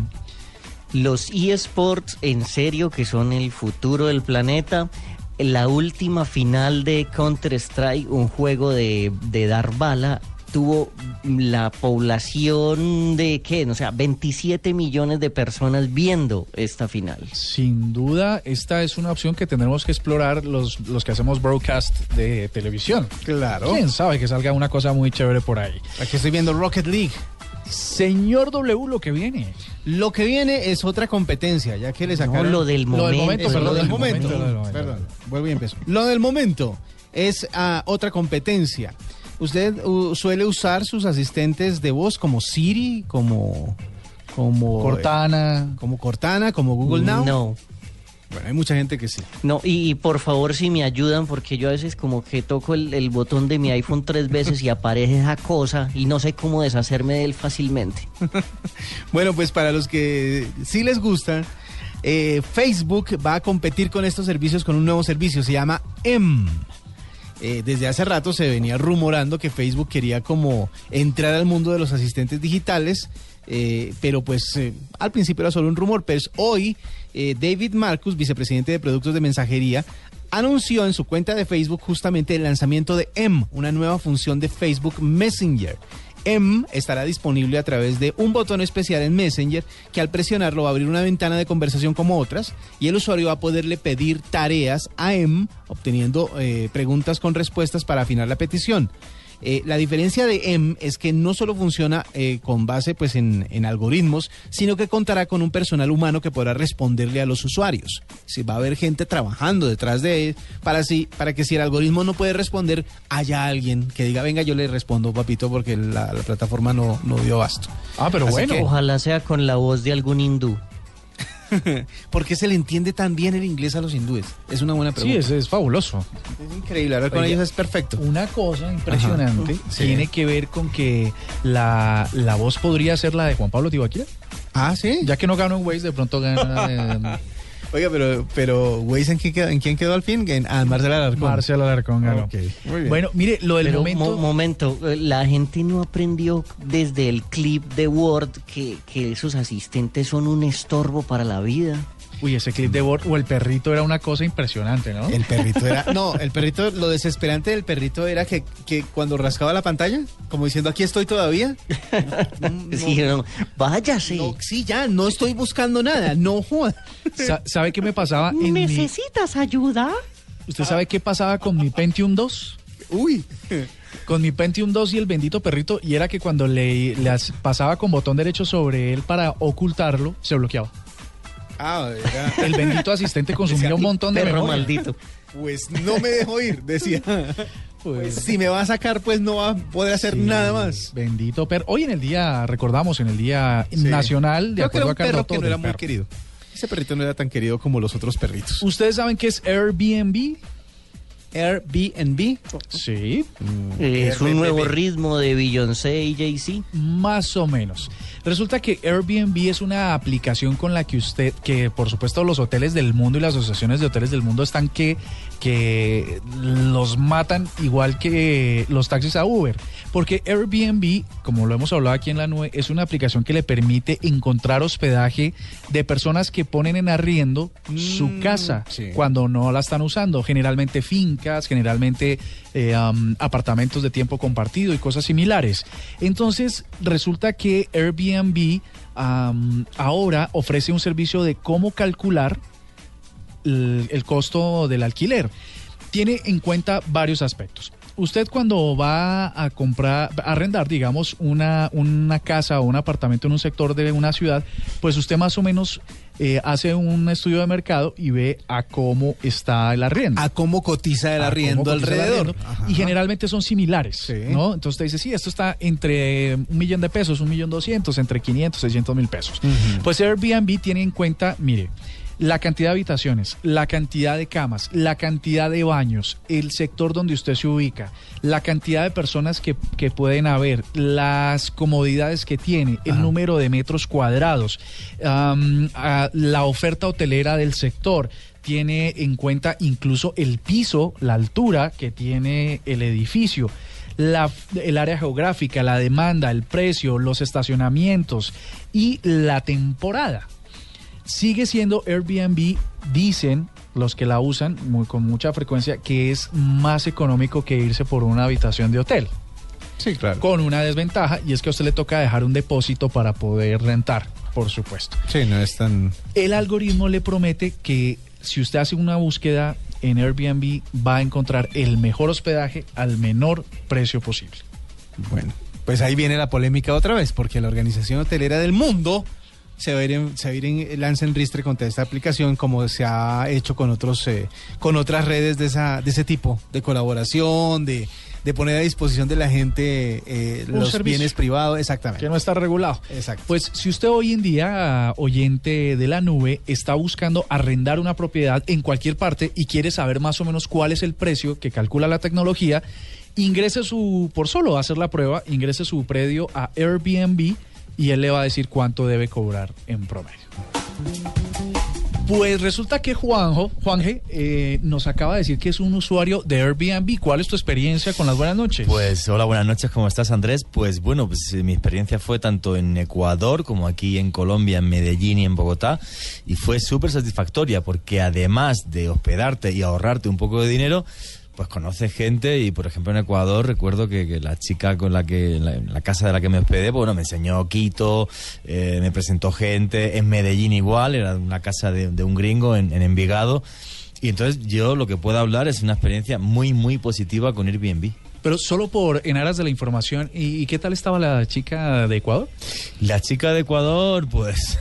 los eSports, en serio, que son el futuro del planeta. La última final de Counter-Strike, un juego de, de dar bala, tuvo la población de, ¿qué? O sea, 27 millones de personas viendo esta final. Sin duda, esta es una opción que tendremos que explorar los, los que hacemos broadcast de televisión. Claro. ¿Quién sabe que salga una cosa muy chévere por ahí? Aquí estoy viendo Rocket League. Señor W, lo que viene. Lo que viene es otra competencia, ya que le sacaron... lo del Lo del momento. perdón, lo del el momento. momento, lo del momento. Perdón, vuelvo y empiezo. Lo del momento es ah, otra competencia. ¿Usted uh, suele usar sus asistentes de voz como Siri, como... como Cortana. como Cortana, como Google Now? No. Bueno, hay mucha gente que sí. No, y, y por favor si me ayudan, porque yo a veces como que toco el, el botón de mi iPhone tres veces y aparece esa cosa y no sé cómo deshacerme de él fácilmente. Bueno, pues para los que sí les gusta, eh, Facebook va a competir con estos servicios con un nuevo servicio, se llama M. Eh, desde hace rato se venía rumorando que Facebook quería como entrar al mundo de los asistentes digitales, eh, pero pues eh, al principio era solo un rumor, pero es hoy David Marcus, vicepresidente de productos de mensajería, anunció en su cuenta de Facebook justamente el lanzamiento de M, una nueva función de Facebook Messenger. M estará disponible a través de un botón especial en Messenger que al presionarlo va a abrir una ventana de conversación como otras y el usuario va a poderle pedir tareas a M obteniendo eh, preguntas con respuestas para afinar la petición. Eh, la diferencia de M es que no solo funciona eh, con base pues, en, en algoritmos, sino que contará con un personal humano que podrá responderle a los usuarios. Si va a haber gente trabajando detrás de él para, así, para que si el algoritmo no puede responder, haya alguien que diga, venga, yo le respondo, papito, porque la, la plataforma no, no dio abasto. Ah, pero Así bueno. que- Ojalá sea con la voz de algún hindú. ¿Por qué se le entiende tan bien el inglés a los hindúes? Es una buena Sí, pregunta. es, es fabuloso. Es increíble, hablar con ellos es perfecto. Una cosa impresionante Ajá. Sí. tiene que ver con que la, la voz podría ser la de Juan Pablo Tibaquira. Ah, sí. Ya que no ganó en Waze, de pronto gana eh, Oiga, pero, pero ¿en quién quedó, en quién quedó al fin? En, ah, en Marcela Alarcón. Marcelo Alarcón ganó. Ok, muy bien. Bueno, mire, lo del Pero momento... mo- momento, la gente no aprendió desde el clip de Word que, que esos asistentes son un estorbo para la vida. Uy, ese clip de Bord o el perrito era una cosa impresionante, ¿no? El perrito era. No, el perrito, lo desesperante del perrito era que, que cuando rascaba la pantalla, como diciendo aquí estoy todavía. No, no, Sí, no, váyase. no, sí, ya, no estoy buscando nada, no joda. Sa- ¿Sabe qué me pasaba? En mi- ¿Necesitas ayuda? ¿Usted sabe qué pasaba con mi Pentium 2? Uy. Con mi Pentium 2 y el bendito perrito, y era que cuando le, le as- pasaba con botón derecho sobre él para ocultarlo, se bloqueaba. Ah, era- El bendito asistente consumía un montón de Perro memoria. maldito. Pues no me dejo ir, decía. Pues, Si me va a sacar, pues no va a poder hacer sí, nada más. Bendito perro. Hoy en el día, recordamos, en el día Sí. nacional, de Creo que era acuerdo un a perro Carlos que no era muy querido. Ese perrito no era tan querido como los otros perritos. ¿Ustedes saben qué es Airbnb? Airbnb. Sí. Es un nuevo ritmo de Beyoncé y Jay-Z. Más o menos. Resulta que Airbnb es una aplicación con la que usted, que por supuesto los hoteles del mundo y las asociaciones de hoteles del mundo están que, que los matan igual que los taxis a Uber. Porque Airbnb, como lo hemos hablado aquí en la nube, es una aplicación que le permite encontrar hospedaje de personas que ponen en arriendo su casa cuando no la están usando. Generalmente fincas, generalmente eh, um, apartamentos de tiempo compartido y cosas similares. Entonces, resulta que Airbnb um, ahora ofrece un servicio de cómo calcular el, el costo del alquiler. Tiene en cuenta varios aspectos. Usted cuando va a comprar, a arrendar, digamos, una, una casa o un apartamento en un sector de una ciudad, pues usted más o menos eh, hace un estudio de mercado y ve a cómo está el arriendo. A cómo cotiza el arriendo el alrededor. arriendo. Y generalmente son similares, ¿no? Entonces usted dice, sí, esto está entre un millón de pesos, un millón doscientos, entre 500, 600 mil pesos. Pues Airbnb tiene en cuenta, mire, la cantidad de habitaciones, la cantidad de camas, la cantidad de baños, el sector donde usted se ubica, la cantidad de personas que, que pueden haber, las comodidades que tiene, el número de metros cuadrados, a- la oferta hotelera del sector. Tiene en cuenta incluso el piso, la altura que tiene el edificio la, el área geográfica, la demanda, el precio, los estacionamientos y la temporada. Sigue siendo Airbnb, dicen los que la usan muy- con mucha frecuencia, que es más económico que irse por una habitación de hotel. Sí, claro. Con una desventaja y es que a usted le toca dejar un depósito para poder rentar, por supuesto. Sí, no es tan... El algoritmo le promete que si usted hace una búsqueda en Airbnb va a encontrar el mejor hospedaje al menor precio posible. Bueno, pues ahí viene la polémica otra vez, porque la Organización Hotelera del Mundo se va a ir en, se va a ir en ristre contra esta aplicación, como se ha hecho con otros eh, con otras redes de esa de ese tipo, de colaboración, de, de poner a disposición de la gente eh, los servicio. bienes privados, exactamente. Que no está regulado. Exacto. Pues si usted hoy en día, oyente de la nube, está buscando arrendar una propiedad en cualquier parte y quiere saber más o menos cuál es el precio que calcula la tecnología, ingrese su, por solo hacer la prueba, ingrese su predio a Airbnb y él le va a decir cuánto debe cobrar en promedio. Pues resulta que Juanjo, Juanje, eh, nos acaba de decir que es un usuario de Airbnb. ¿Cuál es tu experiencia con las buenas noches? Pues hola, buenas noches, ¿cómo estás Andrés? Pues bueno, pues eh, mi experiencia fue tanto en Ecuador como aquí en Colombia, en Medellín y en Bogotá y fue súper satisfactoria porque además de hospedarte y ahorrarte un poco de dinero, pues conoces gente y por ejemplo en Ecuador recuerdo que, que la chica con la que, en la, casa de la que me hospedé, pues, bueno, me enseñó Quito, eh, me presentó gente, en Medellín igual, era una casa de, de un gringo en, en Envigado. Y entonces yo lo que puedo hablar es una experiencia muy, muy positiva con Airbnb. Pero solo por en aras de la información. ¿Y, y qué tal estaba la chica de Ecuador? La chica de Ecuador, pues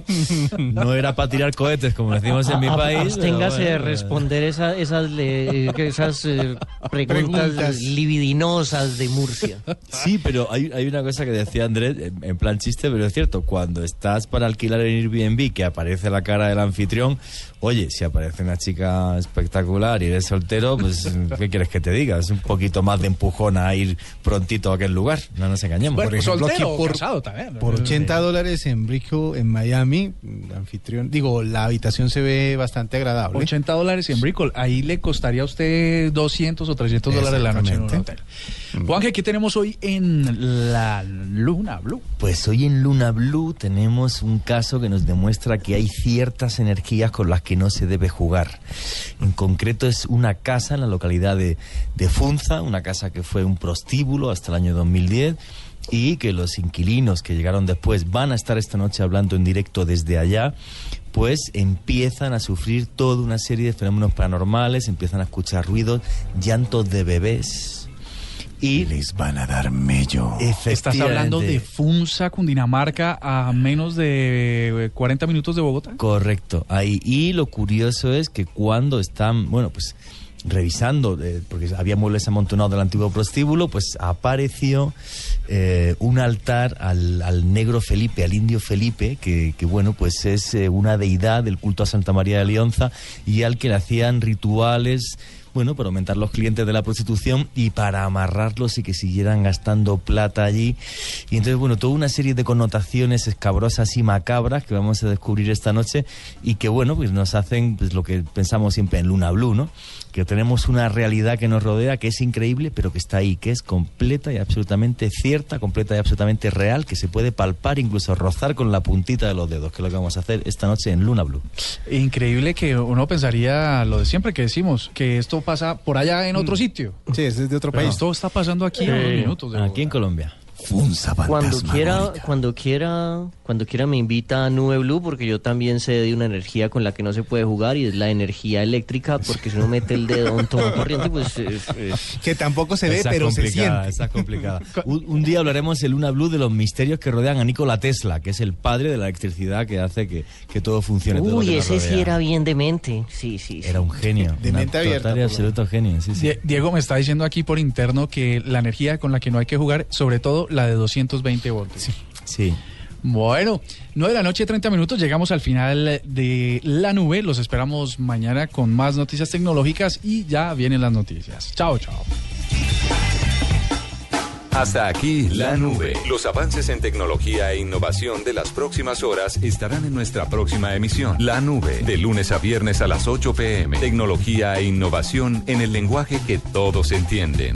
no era para tirar cohetes, como decimos en mi A- a- país. Absténgase de bueno. responder esa- esas, le- que esas eh, preguntas, Preguntas. libidinosas de Murcia. Sí, pero hay, hay una cosa que decía Andrés, en, en plan chiste, pero es cierto, cuando estás para alquilar en Airbnb, que aparece la cara del anfitrión, oye, si aparece una chica espectacular y eres soltero, pues, ¿qué quieres que te diga? Es un poquito más de empujón a ir prontito a aquel lugar, no nos engañemos. Por ejemplo, aquí por, también. por 80 dólares en Hill, en Miami, el anfitrión, digo, la habitación se ve bastante agradable. 80 dólares en Brickell. Ahí le costaría a usted 200 o 300 dólares la noche en un hotel. Juanje, ¿qué tenemos hoy en la Luna Blue? Pues hoy en Luna Blue tenemos un caso que nos demuestra que hay ciertas energías con las que no se debe jugar. En concreto es una casa en la localidad de, de Funza, una casa que fue un prostíbulo hasta el año 2010 y que los inquilinos que llegaron después van a estar esta noche hablando en directo desde allá, pues empiezan a sufrir toda una serie de fenómenos paranormales, empiezan a escuchar ruidos, llantos de bebés. Y les van a dar mello. Estás hablando de. Funza, Cundinamarca, a menos de eh, 40 minutos de Bogotá. Correcto, ahí. Y lo curioso es que cuando están, bueno, pues revisando, eh, porque había muebles amontonados del antiguo prostíbulo, pues apareció eh, un altar al, al negro Felipe, al indio Felipe, que, que, bueno, pues es eh, una deidad del culto a Santa María de Lionza y al que le hacían rituales bueno, para aumentar los clientes de la prostitución y para amarrarlos y que siguieran gastando plata allí. Y entonces, bueno, toda una serie de connotaciones escabrosas y macabras que vamos a descubrir esta noche y que, bueno, pues nos hacen pues, lo que pensamos siempre en Luna Blue, ¿no? Que tenemos una realidad que nos rodea, que es increíble, pero que está ahí, que es completa y absolutamente cierta, completa y absolutamente real, que se puede palpar, incluso rozar con la puntita de los dedos, que es lo que vamos a hacer esta noche en Luna Blue. Increíble que uno pensaría lo de siempre que decimos, que esto pasa por allá en otro sitio. Sí, es de otro Pero país. esto está pasando aquí a unos minutos. de Aquí en Colombia. Funza Cuando quiera, cuando quiera, cuando quiera me invita a Nube Blue porque yo también sé de una energía con la que no se puede jugar y es la energía eléctrica porque si uno mete el dedo en toma corriente pues es- es- Que tampoco se ve, pero se siente. esa es complicada. Un, un día hablaremos en Luna Blue de los misterios que rodean a Nikola Tesla, que es el padre de la electricidad que hace que, que todo funcione. todo Uy, ese sí era bien demente. Sí, sí. sí. Era un genio. De mente abierta, absoluto genio, sí, sí. Die- Diego me está diciendo aquí por interno que la energía con la que no hay que jugar, sobre todo la de 220 voltios. Sí. Bueno, 9 de la noche, 30 minutos, llegamos al final de la nube. Los esperamos mañana con más noticias tecnológicas y ya vienen las noticias. Chao, chao. Hasta aquí la nube. Los avances en tecnología e innovación de las próximas horas estarán en nuestra próxima emisión. La nube, de lunes a viernes a las 8 pm. Tecnología e innovación en el lenguaje que todos entienden.